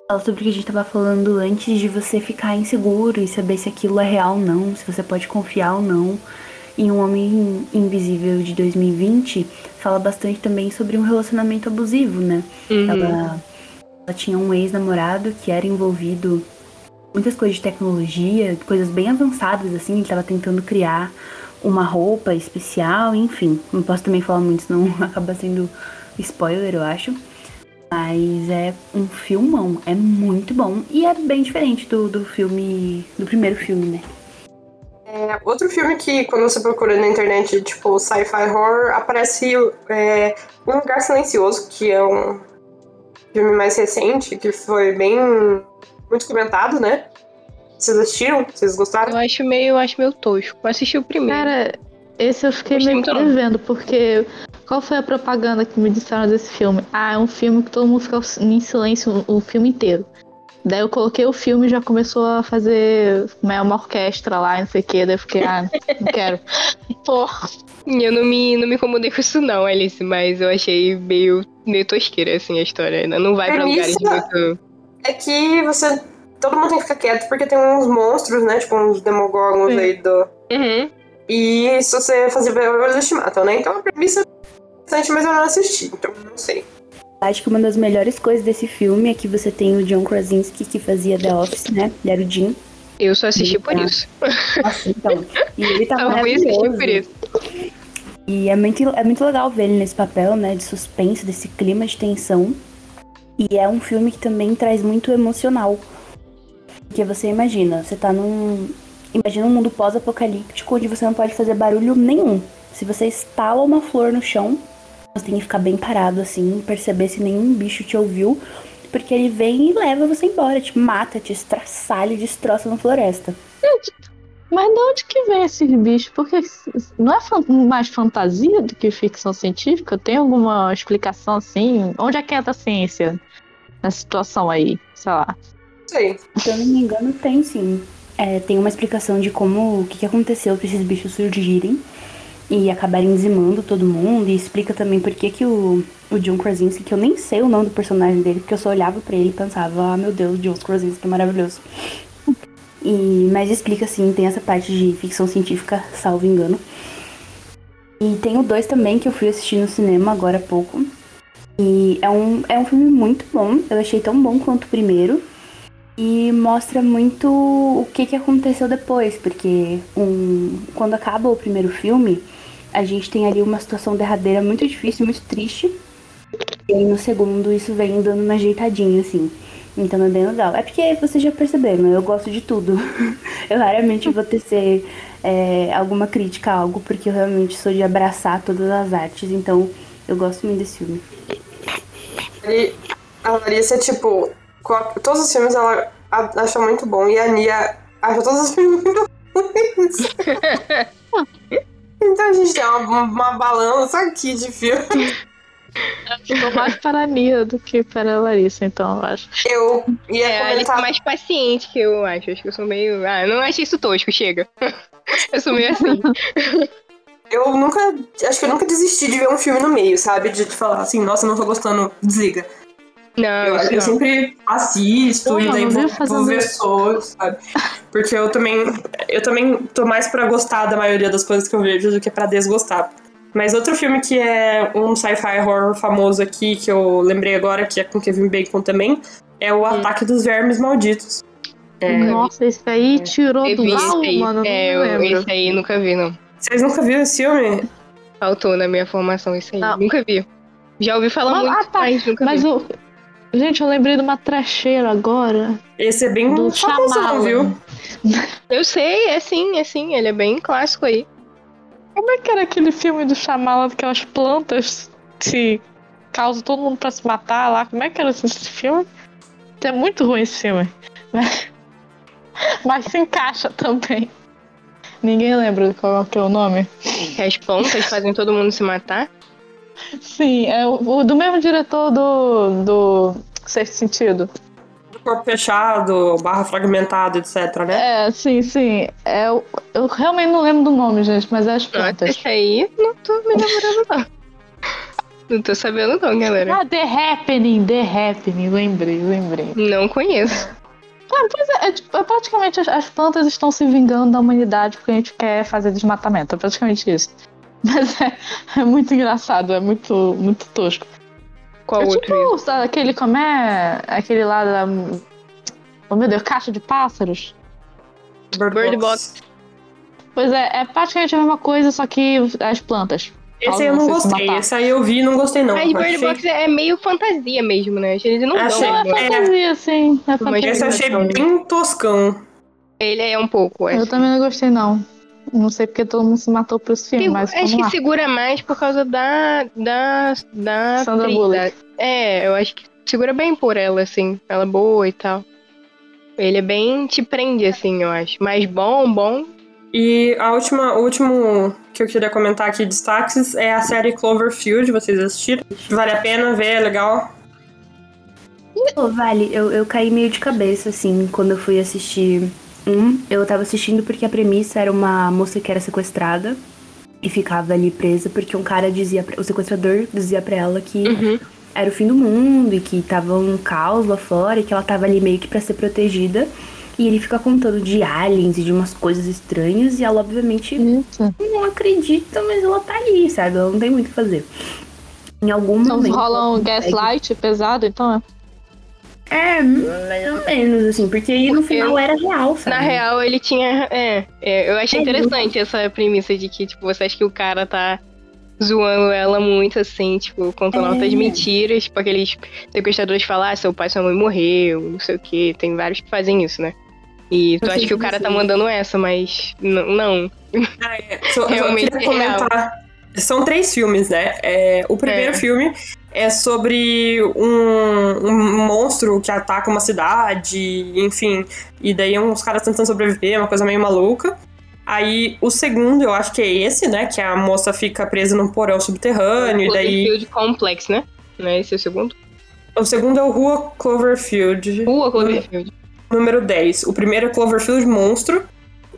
Fala sobre o que a gente tava falando antes de você ficar inseguro e saber se aquilo é real ou não, se você pode confiar ou não. E Um Homem Invisível de 2020 fala bastante também sobre um relacionamento abusivo, né? Uhum. Ela, ela tinha um ex-namorado que era envolvido em muitas coisas de tecnologia, coisas bem avançadas, assim. Ele tava tentando criar uma roupa especial, enfim. Não posso também falar muito, senão [LAUGHS] acaba sendo spoiler, eu acho. Mas é um filmão, é muito bom. E é bem diferente do, do filme, do primeiro filme, né? É, outro filme que, quando você procura na internet, tipo, sci-fi horror, aparece é, Um Lugar Silencioso, que é um filme mais recente, que foi bem. muito comentado, né? Vocês assistiram? Vocês gostaram? Eu acho meio, eu acho meio tosco. Eu assisti o primeiro. Cara, esse eu fiquei meio devendo, porque qual foi a propaganda que me disseram desse filme? Ah, é um filme que todo mundo fica em silêncio o filme inteiro. Daí eu coloquei o filme e já começou a fazer né, uma orquestra lá, não sei o que, daí eu fiquei, ah, não quero. [LAUGHS] Pô, Eu não me, não me incomodei com isso não, Alice, mas eu achei meio, meio tosqueira, assim, a história. Não vai pra lugares muito... É que você. Todo mundo tem que ficar quieto porque tem uns monstros, né? Tipo, uns demogorgons Sim. aí do. Uhum. E se você fazer ver, eles te matam, né? Então a premissa é interessante, mas eu não assisti, então não sei. Acho que uma das melhores coisas desse filme é que você tem o John Krasinski, que fazia The Office, né? Ele era o Jim. Eu só assisti por Tá. isso. Nossa, então. E ele tá [LAUGHS] Eu maravilhoso. por isso. E é muito, é muito legal ver ele nesse papel, né? De suspense, desse clima de tensão. E é um filme que também traz muito emocional. Porque você imagina, você tá num. Imagina um mundo pós-apocalíptico onde você não pode fazer barulho nenhum. Se você estala uma flor no chão, você tem que ficar bem parado assim, perceber se nenhum bicho te ouviu. Porque ele vem e leva você embora, te mata, te estraçalha e destroça na floresta. mas de onde que vem esses bichos? Porque não é mais fantasia do que ficção científica? Tem alguma explicação assim? Onde é que entra a ciência nessa situação aí? Sei lá. Sei. Se eu não me engano, tem sim. É, tem uma explicação de como o que, que aconteceu para esses bichos surgirem e acabarem dizimando todo mundo. E explica também por que, que o, o John Krasinski, que eu nem sei o nome do personagem dele, porque eu só olhava pra ele e pensava, ah meu Deus, John Krasinski é maravilhoso. E, mas explica sim, tem essa parte de ficção científica, salvo engano. E tem o 2 também, que eu fui assistir no cinema agora há pouco. E é um, é um filme muito bom. Eu achei tão bom quanto o primeiro. E mostra muito o que, que aconteceu depois, porque um, quando acaba o primeiro filme, a gente tem ali uma situação derradeira muito difícil, muito triste. E aí no segundo isso vem dando uma ajeitadinha, assim. Então é bem legal. É porque vocês já perceberam, eu gosto de tudo. [LAUGHS] eu raramente vou tecer é, alguma crítica a algo, porque eu realmente sou de abraçar todas as artes, então eu gosto muito desse filme. E a Larissa, tipo, todos os filmes ela acha muito bom e a Nia acha todos os filmes muito ruins. [LAUGHS] então a gente tem uma, uma balança aqui de filme. Tô mais para a Nia do que para a Larissa, então eu acho. Eu ia É, a Alice é comentar. mais paciente que eu acho. Acho que eu sou meio. Ah, não achei isso tosco, chega. [LAUGHS] eu sou meio assim. Eu nunca. Acho que eu nunca desisti de ver um filme no meio, sabe? De falar assim, nossa, não tô gostando, desliga. Não, Eu, eu não. sempre assisto Pô, e daí não vou, vou ver shows, sabe? Porque eu também. Eu também tô mais pra gostar da maioria das coisas que eu vejo do que pra desgostar. Mas outro filme que é um sci-fi horror famoso aqui, que eu lembrei agora, que é com Kevin Bacon também, é o Ataque dos Vermes Malditos. É, Nossa, esse aí tirou Eu do aí. mano. Não é, me eu, lembro. esse aí nunca vi, não. Vocês nunca viram esse filme? Faltou na minha formação isso aí. Não. Nunca vi. Já ouvi falar Mas- muito, ah, tá. mas nunca Mas vi. o. Gente, eu lembrei de uma trecheira agora. Esse é bem Do famosão, viu? [LAUGHS] Eu sei, é sim, é sim. Ele é bem clássico aí. Como é que era aquele filme do Shyamalan que as plantas se causam todo mundo pra se matar lá? Como é que era esse filme? É muito ruim esse filme. Mas, [LAUGHS] mas se encaixa também. Ninguém lembra qual é o nome? Que as plantas fazem todo mundo se matar. Sim, é o, o do mesmo diretor do, do Sexto Sentido. Do corpo fechado, barra fragmentado, etc, né? É, sim, sim. É, o- eu realmente não lembro do nome, gente, mas é as Nossa, plantas. esse [LAUGHS] aí não tô me lembrando, não. Não tô sabendo, não, galera. Ah, The Happening, The Happening, lembrei, lembrei. Não conheço. Ah, pois é, é, tipo, é praticamente as, as plantas estão se vingando da humanidade porque a gente quer fazer desmatamento. É praticamente isso. [LAUGHS] Mas é, é muito engraçado, é muito, muito tosco. Qual é outro? tipo, sabe, aquele como é? Aquele lá da. Oh meu Deus, caixa de pássaros? Bird Box. Pois é, é praticamente a mesma coisa, só que as plantas. Esse aí eu não gostei. Esse aí eu vi e não gostei, não. Mas Bird Achei- Box é meio fantasia mesmo, né? Eles não Achei- dão. Não, é fantasia, sim. É fantasia. Esse eu achei bem toscão. Ele é um pouco. Eu também não gostei, não. Não sei porque todo mundo se matou por esse filme, Segu- mas acho vamos que lá. segura mais por causa da. da. da. Sandra atriz, Bullock. da- É, eu acho que segura bem por ela, assim. Ela é boa e tal. Ele é bem. te prende, assim, eu acho. Mas bom, bom. E a última, o último que eu queria comentar aqui, destaques, é a série Cloverfield. Vocês assistiram? Vale a pena ver, é legal. Vale, eu, eu caí meio de cabeça, assim, quando eu fui assistir um. Eu tava assistindo porque a premissa era uma moça que era sequestrada e ficava ali presa porque um cara dizia, pra- o sequestrador dizia pra ela que Uhum. era o fim do mundo e que tava um caos lá fora e que ela tava ali meio que pra ser protegida. E ele fica contando de aliens e de umas coisas estranhas e ela, obviamente, Isso. não acredita, mas ela tá ali, sabe? Ela não tem muito o que fazer. Em algum Então momento. rola um gaslight pesado, então é. É, mais ou menos, assim, porque aí no final era real, sabe? Na real, ele tinha. É, é, eu achei É, interessante essa premissa de que, tipo, você acha que o cara tá zoando ela muito, assim, tipo, contando É. altas mentiras, tipo, aqueles sequestradores falam, ah, seu pai e sua mãe morreu, não sei o que, tem vários que fazem isso, né? E tu Eu acha que o cara tá mandando essa, mas não. Ah, é. Só- eu Realmente queria é real. comentar. São três filmes, né? É, o primeiro É. filme é sobre um, um monstro que ataca uma cidade, enfim. E daí uns caras tentando sobreviver, uma coisa meio maluca. Aí o segundo, eu acho que é esse, né? Que a moça fica presa num porão subterrâneo, e daí. Cloverfield Complex, né? Não é esse o segundo? O segundo é o Rua Cloverfield. Rua Cloverfield. número 10. O primeiro é Cloverfield Monstro.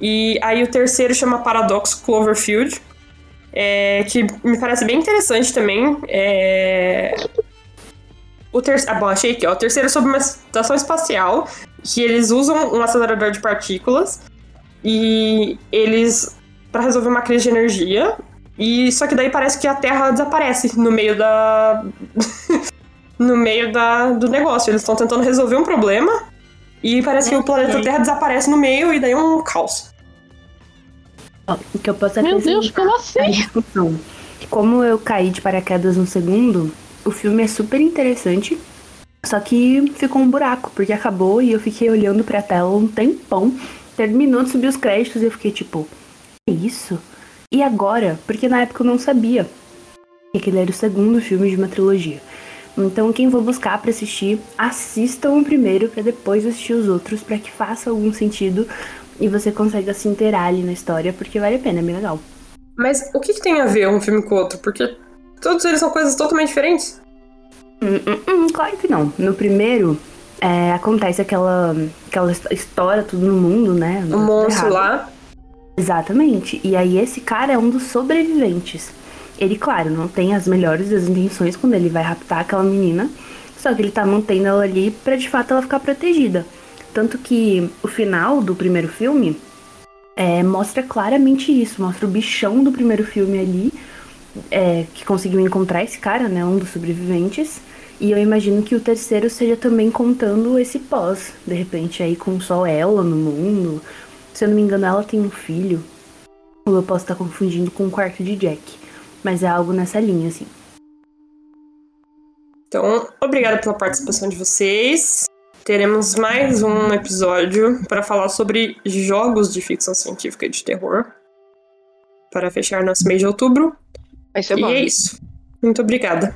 E aí o terceiro chama Paradox Cloverfield. É, que me parece bem interessante também. É... O terceiro. Ah, bom, achei aqui, ó. O terceiro é sobre uma estação espacial. Que eles usam um acelerador de partículas. E eles. para resolver uma crise de energia. E só que daí parece que a Terra desaparece no meio da. [LAUGHS] no meio da, do negócio. Eles estão tentando resolver um problema. E parece que o planeta Terra desaparece no meio e daí é um caos. Ó, o que eu posso Meu Deus, como assim? discussão. Como eu caí de paraquedas no segundo, o filme é super interessante. Só que ficou um buraco, porque acabou e eu fiquei olhando pra tela um tempão. Terminou de subir os créditos e eu fiquei tipo, é isso? E agora? Porque na época eu não sabia que aquele era o segundo filme de uma trilogia. Então, quem for buscar pra assistir, assistam o primeiro pra depois assistir os outros, pra que faça algum sentido e você consiga se inteirar ali na história, porque vale a pena, é bem legal. Mas o que, que tem a ver um filme com o outro? Porque todos eles são coisas totalmente diferentes. Hum, hum, hum, claro que não. No primeiro, é, acontece aquela, aquela his- história tudo no mundo, né? O monstro Errado. lá. Exatamente. E aí esse cara é um dos sobreviventes. Ele, claro, não tem as melhores das intenções quando ele vai raptar aquela menina. Só que ele tá mantendo ela ali pra de fato ela ficar protegida. Tanto que o final do primeiro filme é, mostra claramente isso. Mostra o bichão do primeiro filme ali. é, que conseguiu encontrar esse cara, né? Um dos sobreviventes. E eu imagino que o terceiro seja também contando esse pós. De repente, aí com só ela no mundo. Se eu não me engano, ela tem um filho. Ou eu posso estar confundindo com o quarto de Jack. Mas é algo nessa linha, assim. Então, obrigada pela participação de vocês. Teremos mais um episódio para falar sobre jogos de ficção científica e de terror. Para fechar nosso mês de outubro. Vai ser e bom. é isso. Muito obrigada.